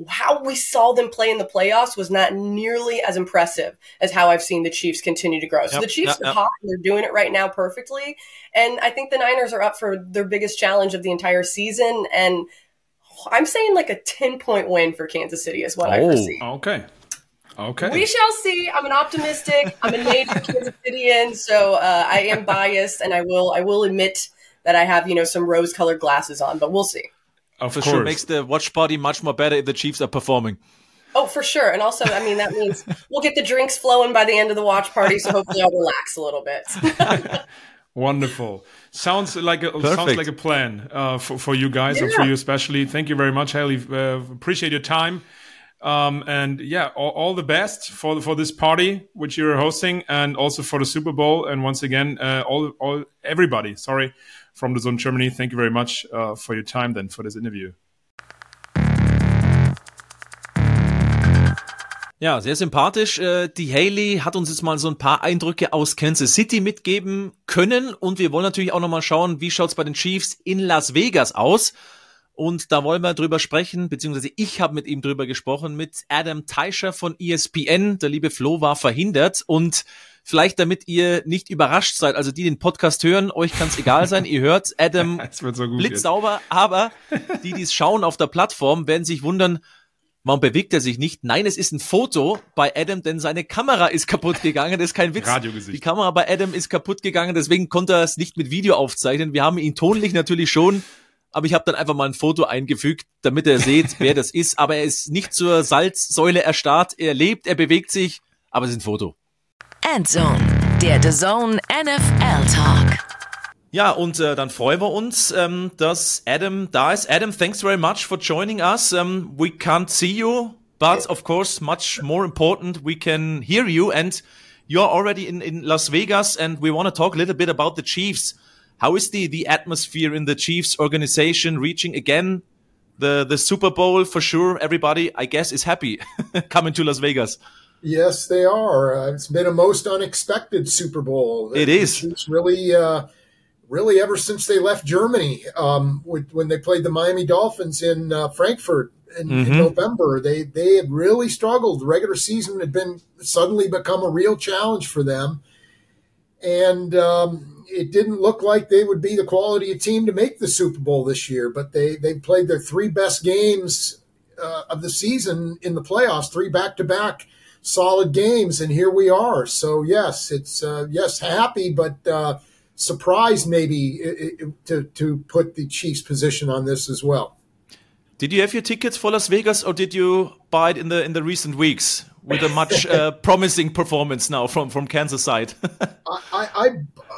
how we saw them play in the playoffs was not nearly as impressive as how I've seen the Chiefs continue to grow. So yep, the Chiefs yep, are hot; they're doing it right now perfectly, and I think the Niners are up for their biggest challenge of the entire season. And I'm saying like a ten point win for Kansas City is what oh, I foresee. Okay. Okay. We shall see. I'm an optimistic. I'm a native Kansas Cityan, so uh, I am biased, and I will I will admit that I have you know some rose colored glasses on, but we'll see. Of for course. sure makes the watch party much more better if the Chiefs are performing. Oh, for sure. And also, I mean, that means we'll get the drinks flowing by the end of the watch party, so hopefully I'll relax a little bit. Wonderful. Sounds like a Perfect. sounds like a plan uh, for for you guys yeah. and for you especially. Thank you very much, Hayley. Uh, appreciate your time. Um, and yeah, all, all, the best for for this party which you're hosting, and also for the Super Bowl. And once again, uh, all all everybody. Sorry from the Zone Germany. Thank you very much uh, for your time then for this interview. Ja, sehr sympathisch. Äh, die Haley hat uns jetzt mal so ein paar Eindrücke aus Kansas City mitgeben können und wir wollen natürlich auch nochmal schauen, wie schaut's bei den Chiefs in Las Vegas aus. Und da wollen wir drüber sprechen, beziehungsweise ich habe mit ihm drüber gesprochen, mit Adam Teicher von ESPN. Der liebe Flo war verhindert und Vielleicht damit ihr nicht überrascht seid, also die den Podcast hören, euch kann es egal sein, ihr hört Adam so blitzsauber, aber die, die es schauen auf der Plattform, werden sich wundern, Warum bewegt er sich nicht? Nein, es ist ein Foto bei Adam, denn seine Kamera ist kaputt gegangen. Das ist kein Witz. Radiogesicht. Die Kamera bei Adam ist kaputt gegangen, deswegen konnte er es nicht mit Video aufzeichnen. Wir haben ihn tonlich natürlich schon, aber ich habe dann einfach mal ein Foto eingefügt, damit er seht, wer das ist. Aber er ist nicht zur Salzsäule erstarrt. Er lebt, er bewegt sich, aber es ist ein Foto. Endzone, der DAZN NFL Talk. Ja, und äh, dann freuen wir uns, ähm, dass Adam da ist. Adam, thanks very much for joining us. Um, we can't see you, but of course, much more important, we can hear you. And you're already in, in Las Vegas, and we want to talk a little bit about the Chiefs. How is the the atmosphere in the Chiefs organization reaching again the the Super Bowl? For sure, everybody, I guess, is happy coming to Las Vegas. Yes, they are. Uh, it's been a most unexpected Super Bowl. It is. It's really, uh, really ever since they left Germany, um, with, when they played the Miami Dolphins in uh, Frankfurt in, mm-hmm. in, November, they they had really struggled. The regular season had been suddenly become a real challenge for them, and um, it didn't look like they would be the quality of team to make the Super Bowl this year. But they they played their three best games uh, of the season in the playoffs, three back to back solid games, and here we are. So yes, it's uh, yes happy, but uh, surprised maybe to to put the Chiefs' position on this as well. Did you have your tickets for Las Vegas, or did you buy it in the in the recent weeks with a much uh, promising performance now from from Kansas side? I, I,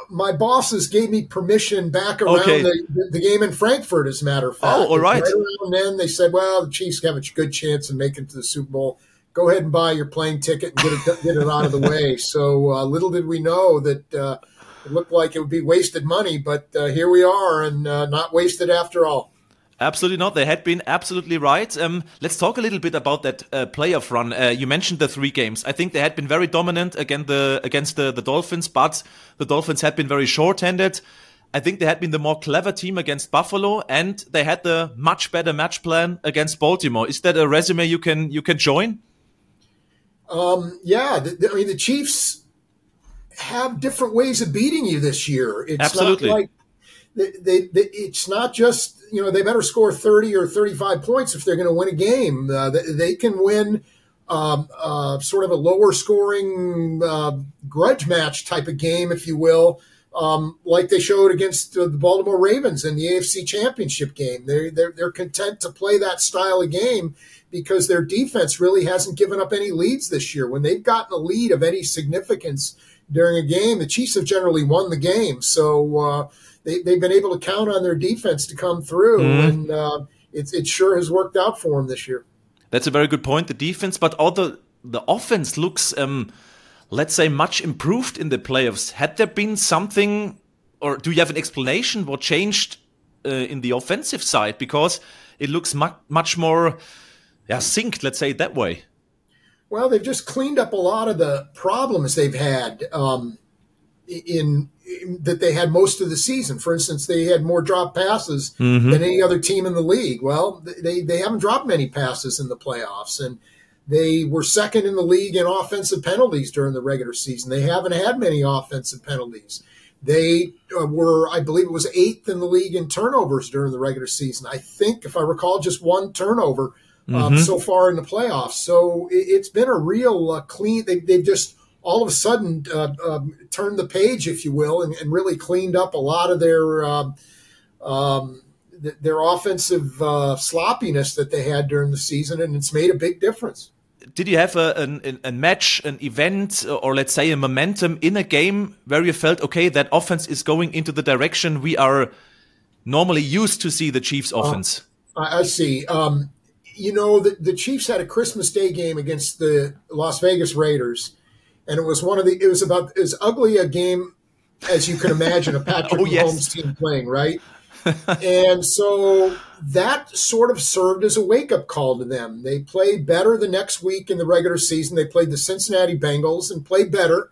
my bosses gave me permission back around okay. the, the, game in Frankfurt. As a matter of fact, oh, all right. Right around then, they said, "Well, the Chiefs have a good chance in making it to the Super Bowl." Go ahead and buy your plane ticket and get it get it out of the way. So uh, little did we know that uh, it looked like it would be wasted money, but uh, here we are, and uh, not wasted after all. Absolutely not. They had been absolutely right. Um, let's talk a little bit about that uh, playoff run. Uh, you mentioned the three games. I think they had been very dominant against the against the, the Dolphins, but the Dolphins had been very short-handed. I think they had been the more clever team against Buffalo, and they had the much better match plan against Baltimore. Is that a resume you can you can join? Um, yeah, the, the, I mean the Chiefs have different ways of beating you this year. It's Absolutely. not like they, they, they, it's not just you know they better score 30 or 35 points if they're going to win a game uh, they, they, can win um, uh, sort of a lower scoring uh, grudge match type of game if you will um, like they showed against the baltimore ravens in the afc championship game they're, they're, they're content to play that style of game because their defense really hasn't given up any leads this year when they've gotten a lead of any significance during a game the chiefs have generally won the game so uh, they, they've been able to count on their defense to come through, mm. and uh, it, it sure has worked out for them this year. That's a very good point. The defense, but all the the offense looks, um, let's say, much improved in the playoffs. Had there been something, or do you have an explanation what changed uh, in the offensive side? Because it looks mu much more, yeah, synced. Let's say it that way. Well, they've just cleaned up a lot of the problems they've had um, in that they had most of the season. For instance, they had more drop passes mm-hmm. than any other team in the league. Well, they, they haven't dropped many passes in the playoffs, and they were second in the league in offensive penalties during the regular season. They haven't had many offensive penalties. They uh, were, I believe it was eighth in the league in turnovers during the regular season. I think, if I recall, just one turnover um, mm-hmm. so far in the playoffs. So it, has been a real uh, clean. They, they've just all of a sudden uh, um, turned the page, if you will, and, and really cleaned up a lot of their um, um, th- their offensive uh, sloppiness that they had during the season, and it's made a big difference. Did you have a, an, a match, an event, or let's say a momentum in a game where you felt, okay, that offense is going into the direction we are normally used to see the Chiefs' uh, offense? I see. Um, you know, the, the Chiefs had a Christmas Day game against the Las Vegas Raiders and it was one of the it was about as ugly a game as you can imagine a Patrick oh, yes. Mahomes team playing, right? and so that sort of served as a wake up call to them. They played better the next week in the regular season. They played the Cincinnati Bengals and played better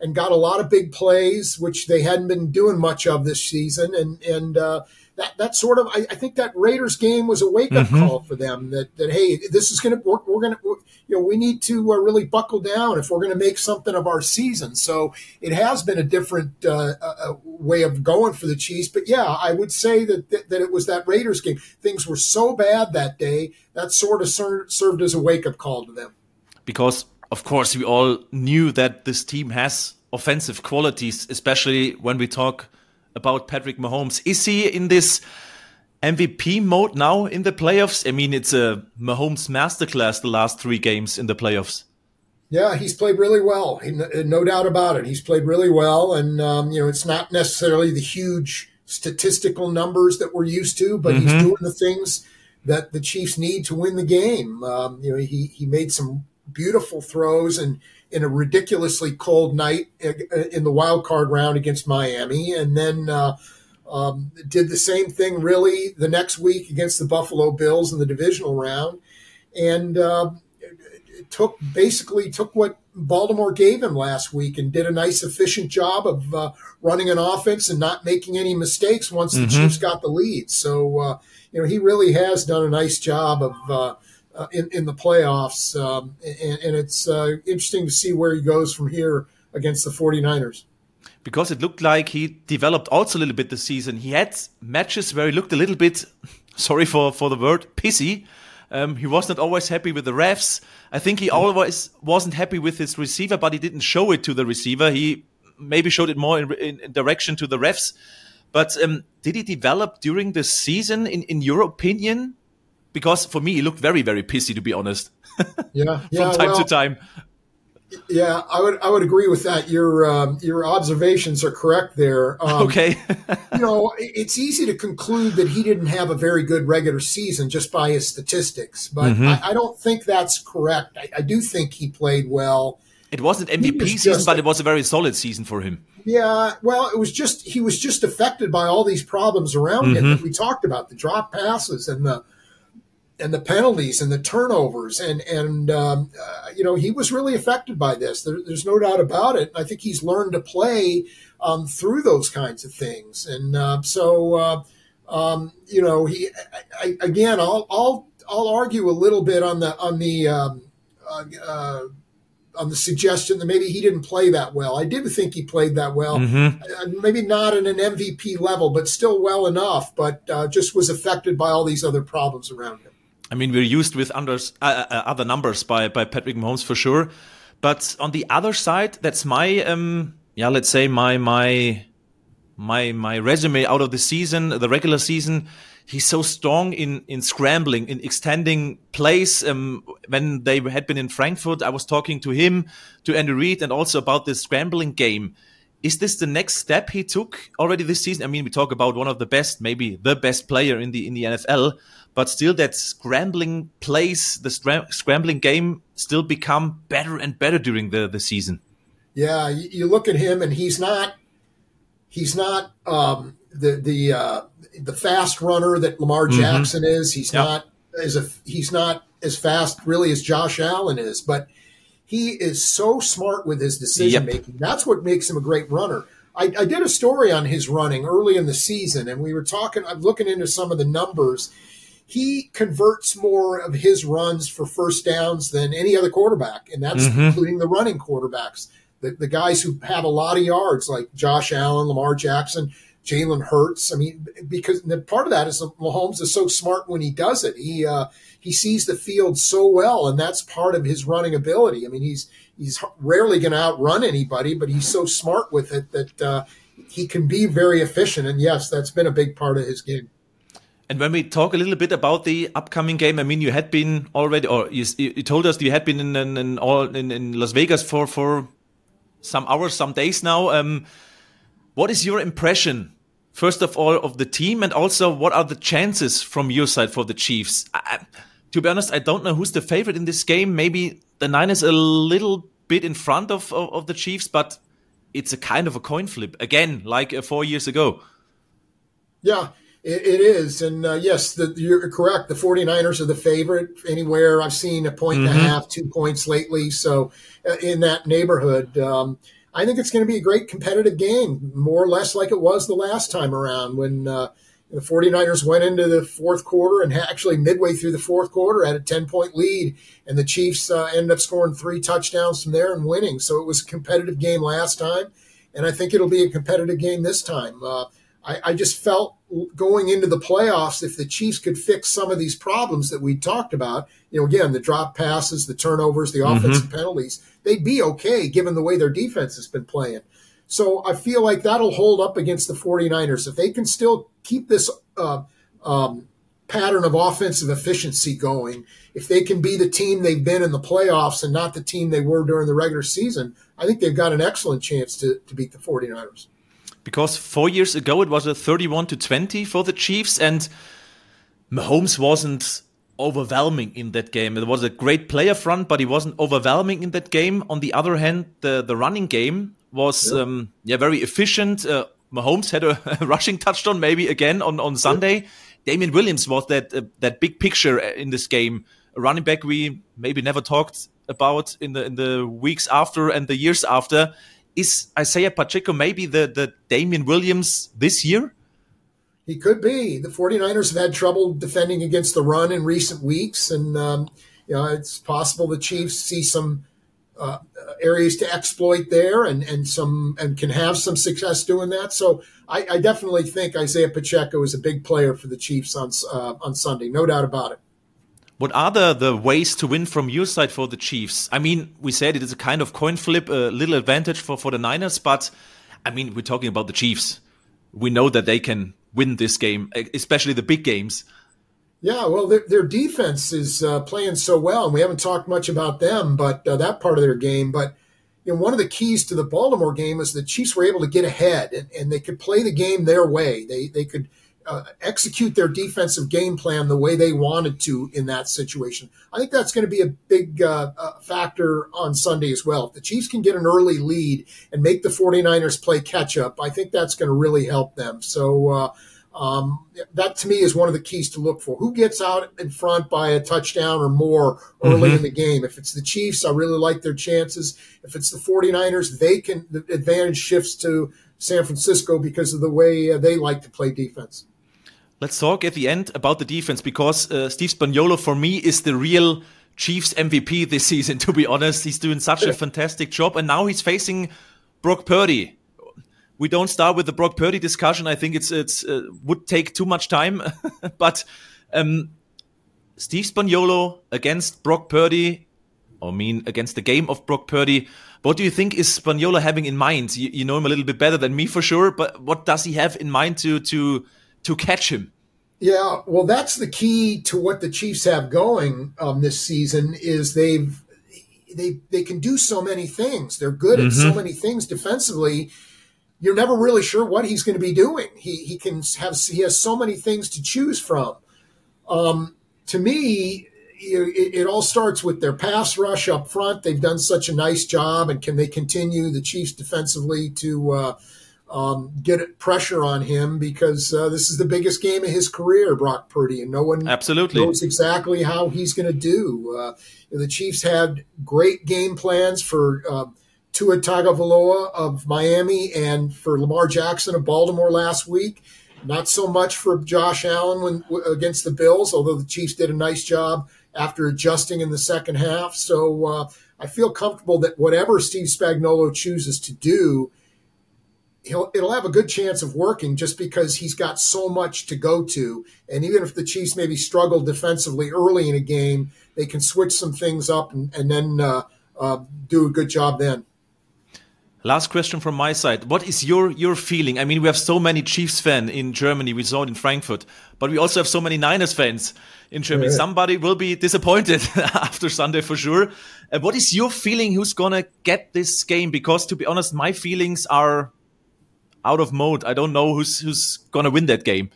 and got a lot of big plays, which they hadn't been doing much of this season. And and uh, that that sort of I, I, think that Raiders game was a wake up mm-hmm. call for them that that hey this is going to we're, we're going to you know we need to uh, really buckle down if we're going to make something of our season. So it has been a different uh, uh, way of going for the Chiefs. But yeah I would say that, that, that it was that Raiders game. Things were so bad that day that sort of ser- served as a wake up call to them. Because of course we all knew that this team has offensive qualities especially when we talk about Patrick Mahomes. Is he in this MVP mode now in the playoffs? I mean, it's a Mahomes masterclass the last three games in the playoffs. Yeah, he's played really well. No doubt about it. He's played really well, and um, you know, it's not necessarily the huge statistical numbers that we're used to, but mm-hmm. he's doing the things that the Chiefs need to win the game. Um, you know, he he made some beautiful throws and in a ridiculously cold night in the wild card round against Miami, and then uh, um, did the same thing really the next week against the Buffalo Bills in the divisional round, and uh, took basically took what Baltimore gave him last week and did a nice efficient job of uh, running an offense and not making any mistakes once mm-hmm. the Chiefs got the lead. So uh, you know he really has done a nice job of uh, in, in the playoffs. Um, and, and, it's uh, interesting to see where he goes from here against the 49ers. Because it looked like he developed also a little bit this season. He had matches where he looked a little bit, sorry for, for the word, pissy. Um, he was not always happy with the refs. I think he always wasn't happy with his receiver, but he didn't show it to the receiver. He maybe showed it more in, in, in direction to the refs. But um, did he develop during the season, in, in your opinion? Because for me he looked very very pissy to be honest. Yeah, yeah from time well, to time. Yeah, I would I would agree with that. Your um, your observations are correct there. Um, okay. you know, it's easy to conclude that he didn't have a very good regular season just by his statistics, but mm-hmm. I, I, don't think that's correct. I, I, do think he played well. It wasn't MVP was season, just but it was a very solid season for him. Yeah, well, it was just he was just affected by all these problems around him that we talked about the drop passes and the and the penalties and the turnovers and and um, uh, you know he was really affected by this. There, there's no doubt about it. I think he's learned to play um, through those kinds of things, and uh, so uh, um, you know he I, I, again I'll I'll I'll argue a little bit on the on the um, uh, uh, on the suggestion that maybe he didn't play that well. I did think he played that well. Uh, maybe not at an MVP level, but still well enough. But uh, just was affected by all these other problems around him. I mean, we're used with unders, uh, uh, other numbers by, by Patrick Mahomes for sure. But on the other side, that's my, um, yeah, let's say my, my, my, my resume out of the season, the regular season. He's so strong in, in scrambling, in extending plays. Um, when they had been in Frankfurt, I was talking to him, to Andy Reid, and also about the scrambling game. Is this the next step he took already this season? I mean, we talk about one of the best, maybe the best player in the in the NFL, but still that scrambling plays, the scram- scrambling game still become better and better during the, the season. Yeah, you, you look at him, and he's not he's not um, the the uh, the fast runner that Lamar Jackson is. He's Yeah. not as a he's not as fast really as Josh Allen is, but he is so smart with his decision Yep. making. That's what makes him a great runner. I, I did a story on his running early in the season, and we were talking. I'm looking into some of the numbers. He converts more of his runs for first downs than any other quarterback, and that's including the running quarterbacks, the, the guys who have a lot of yards, like Josh Allen, Lamar Jackson, Jalen Hurts. I mean, because the part of that is Mahomes is so smart when he does it. He uh, he sees the field so well, and that's part of his running ability. I mean, he's he's rarely going to outrun anybody, but he's so smart with it that uh, he can be very efficient. And yes, that's been a big part of his game. And when we talk a little bit about the upcoming game, I mean, you had been already, or you, you told us you had been in in, in, all, in, in Las Vegas for for some hours, some days now. Um, what is your impression, first of all, of the team, and also what are the chances from your side for the Chiefs? I, to be honest, I don't know who's the favorite in this game. Maybe the Niners a little bit in front of of, of the Chiefs, but it's a kind of a coin flip again, like uh, four years ago. Yeah, it, it is. And uh, yes, the, you're correct. The 49ers are the favorite anywhere. I've seen a point and a half, two points lately. So uh, in that neighborhood, um, I think it's going to be a great competitive game, more or less like it was the last time around when uh, the 49ers went into the fourth quarter and ha- actually midway through the fourth quarter had a 10 point lead. And the Chiefs uh, ended up scoring three touchdowns from there and winning. So it was a competitive game last time. And I think it'll be a competitive game this time. Uh, I, I just felt going into the playoffs, if the Chiefs could fix some of these problems that we talked about, you know, again, the drop passes, the turnovers, the offensive penalties, they'd be okay given the way their defense has been playing. So I feel like that'll hold up against the 49ers. If they can still keep this uh, um, pattern of offensive efficiency going, if they can be the team they've been in the playoffs and not the team they were during the regular season, I think they've got an excellent chance to, to beat the 49ers. Because four years ago it was a 31 to 20 for the Chiefs, and Mahomes wasn't overwhelming in that game. It was a great player front, but he wasn't overwhelming in that game. On the other hand, the the running game was yeah, um, yeah very efficient. Uh, Mahomes had a, a, rushing touchdown maybe again on on Sunday. Damien Williams was that uh, that big picture in this game. A running back we maybe never talked about in the in the weeks after and the years after. Is Isaiah Pacheco maybe the the Damien Williams this year? He could be. The 49ers have had trouble defending against the run in recent weeks, and um, you know it's possible the Chiefs see some uh, areas to exploit there, and and some and can have some success doing that. So I, I definitely think Isaiah Pacheco is a big player for the Chiefs on uh, on Sunday, no doubt about it. What are the, the ways to win from your side for the Chiefs? I mean, we said it is a kind of coin flip, a little advantage for, for the Niners, but I mean, we're talking about the Chiefs. We know that they can win this game, especially the big games. Yeah, well, their, their defense is uh, playing so well, and we haven't talked much about them, but uh, that part of their game. But you know, one of the keys to the Baltimore game is the Chiefs were able to get ahead, and, and they could play the game their way. They they could uh, execute their defensive game plan the way they wanted to in that situation. I think that's going to be a big uh, uh, factor on Sunday as well. If the Chiefs can get an early lead and make the 49ers play catch up, I think that's going to really help them. So, uh, um, that to me is one of the keys to look for. Who gets out in front by a touchdown or more early mm-hmm. in the game? If it's the Chiefs, I really like their chances. If it's the 49ers, they can, the advantage shifts to San Francisco because of the way uh, they like to play defense. Let's talk at the end about the defense because uh, Steve Spagnuolo for me is the real Chiefs MVP this season. To be honest, he's doing such a fantastic job, and now he's facing Brock Purdy we don't start with the Brock Purdy discussion. I think it's it's uh, would take too much time. but um, Steve Spagnuolo against Brock Purdy, I mean against the game of Brock Purdy. What do you think is Spagnuolo having in mind? You, you know him a little bit better than me for sure, but what does he have in mind to to to catch him? Yeah, well, that's the key to what the Chiefs have going um, this season. Is they've they they can do so many things. They're good mm-hmm. at so mm-hmm. many things defensively you're never really sure what he's going to be doing. He he can have he has so many things to choose from. Um, to me, it, it, all starts with their pass rush up front. They've done such a nice job, and can they continue the Chiefs defensively to uh, um, get pressure on him? Because uh, this is the biggest game of his career, Brock Purdy, and no one absolutely knows exactly how he's going to do. Uh, the Chiefs had great game plans for uh, Tua Tagovailoa of Miami and for Lamar Jackson of Baltimore last week. Not so much for Josh Allen when, against the Bills, although the Chiefs did a nice job after adjusting in the second half. So uh, I feel comfortable that whatever Steve Spagnuolo chooses to do, he'll it'll have a good chance of working just because he's got so much to go to. And even if the Chiefs maybe struggle defensively early in a game, they can switch some things up and, and then uh, uh, do a good job then. Last question from my side. What is your your feeling? I mean, we have so many Chiefs fans in Germany. We saw it in Frankfurt, but we also have so many Niners fans in Germany. Yeah. Somebody will be disappointed after Sunday for sure. Uh, what is your feeling? Who's gonna get this game? Because to be honest, my feelings are out of mode. I don't know who's who's gonna win that game.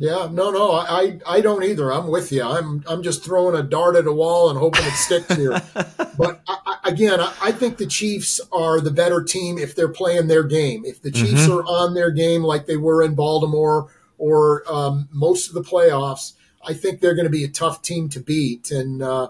Yeah, no, no, I, I don't either. I'm with you. I'm, I'm just throwing a dart at a wall and hoping it sticks here. but I, again, I, I, think the Chiefs are the better team if they're playing their game. If the Chiefs mm-hmm. are on their game like they were in Baltimore or um, most of the playoffs, I think they're going to be a tough team to beat. And uh,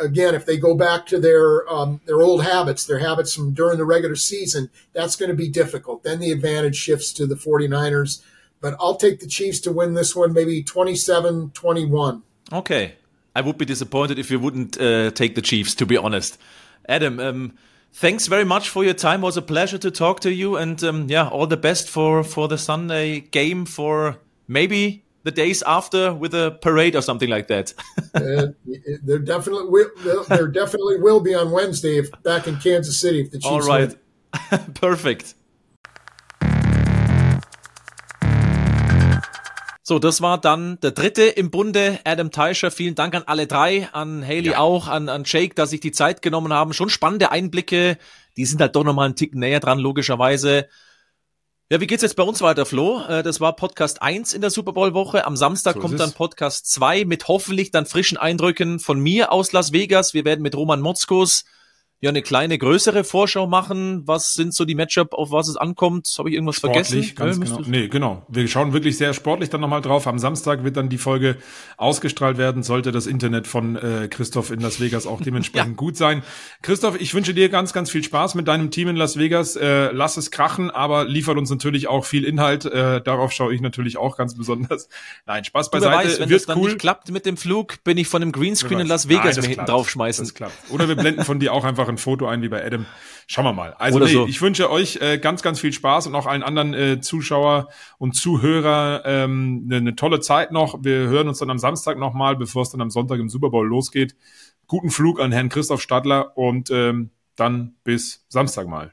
again, if they go back to their um, their old habits, their habits from during the regular season, that's going to be difficult. Then the advantage shifts to the 49ers but I'll take the Chiefs to win this one, maybe 27 21. Okay. I would be disappointed if you wouldn't uh, take the Chiefs, to be honest. Adam, um, thanks very much for your time. It was a pleasure to talk to you. And um, yeah, all the best for, for the Sunday game for maybe the days after with a parade or something like that. uh, there definitely will, there definitely will be on Wednesday if back in Kansas City if the Chiefs All right. Perfect. So, das war dann der dritte im Bunde, Adam Teicher. Vielen Dank an alle drei, an Haley ja. auch, an, an Jake, dass sich die Zeit genommen haben. Schon spannende Einblicke. Die sind halt doch nochmal einen Tick näher dran, logischerweise. Ja, wie geht's jetzt bei uns weiter, Flo? Äh, das war Podcast 1 in der Super Bowl Woche. Am Samstag so kommt dann Podcast 2 mit hoffentlich dann frischen Eindrücken von mir aus Las Vegas. Wir werden mit Roman Motzkos ja eine kleine größere Vorschau machen. Was sind so die Matchup, auf was es ankommt? Habe ich irgendwas sportlich, vergessen? Ganz ja, genau. Nee, genau. Wir schauen wirklich sehr sportlich dann nochmal drauf. Am Samstag wird dann die Folge ausgestrahlt werden. Sollte das Internet von äh, Christoph in Las Vegas auch dementsprechend ja. gut sein. Christoph, ich wünsche dir ganz, ganz viel Spaß mit deinem Team in Las Vegas. Äh, lass es krachen, aber liefert uns natürlich auch viel Inhalt. Äh, darauf schaue ich natürlich auch ganz besonders. Nein, Spaß beiseite. Weiß, wenn wird es dann cool. nicht klappt mit dem Flug, bin ich von dem Greenscreen in Las Vegas Nein, hinten draufschmeißen. Das klappt. Oder wir blenden von dir auch einfach einfach ein Foto ein wie bei Adam. Schauen wir mal. Also nee, so. ich wünsche euch äh, ganz, ganz viel Spaß und auch allen anderen äh, Zuschauer und Zuhörer ähm, eine, eine tolle Zeit noch. Wir hören uns dann am Samstag nochmal, bevor es dann am Sonntag im Super Bowl losgeht. Guten Flug an Herrn Christoph Stadler und ähm, dann bis Samstag mal.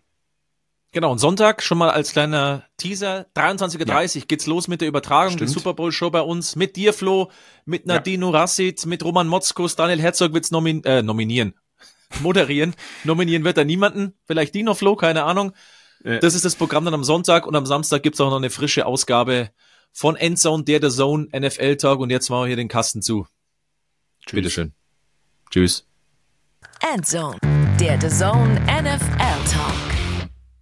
Genau, und Sonntag schon mal als kleiner Teaser, 23.30 Uhr ja. geht's los mit der Übertragung Stimmt. der Super Bowl Show bei uns. Mit dir, Flo, mit Nadino ja. Rassit, mit Roman Motzkos, Daniel Herzog wird's nomin äh, nominieren moderieren. Nominieren wird da niemanden. Vielleicht Dino Flo, keine Ahnung. Ja. Das ist das Programm dann am Sonntag und am Samstag gibt's auch noch eine frische Ausgabe von Endzone, der der Zone, NFL Talk und jetzt machen wir hier den Kasten zu. Tschüss. Bitteschön. Tschüss. Endzone, der The Zone NFL Talk.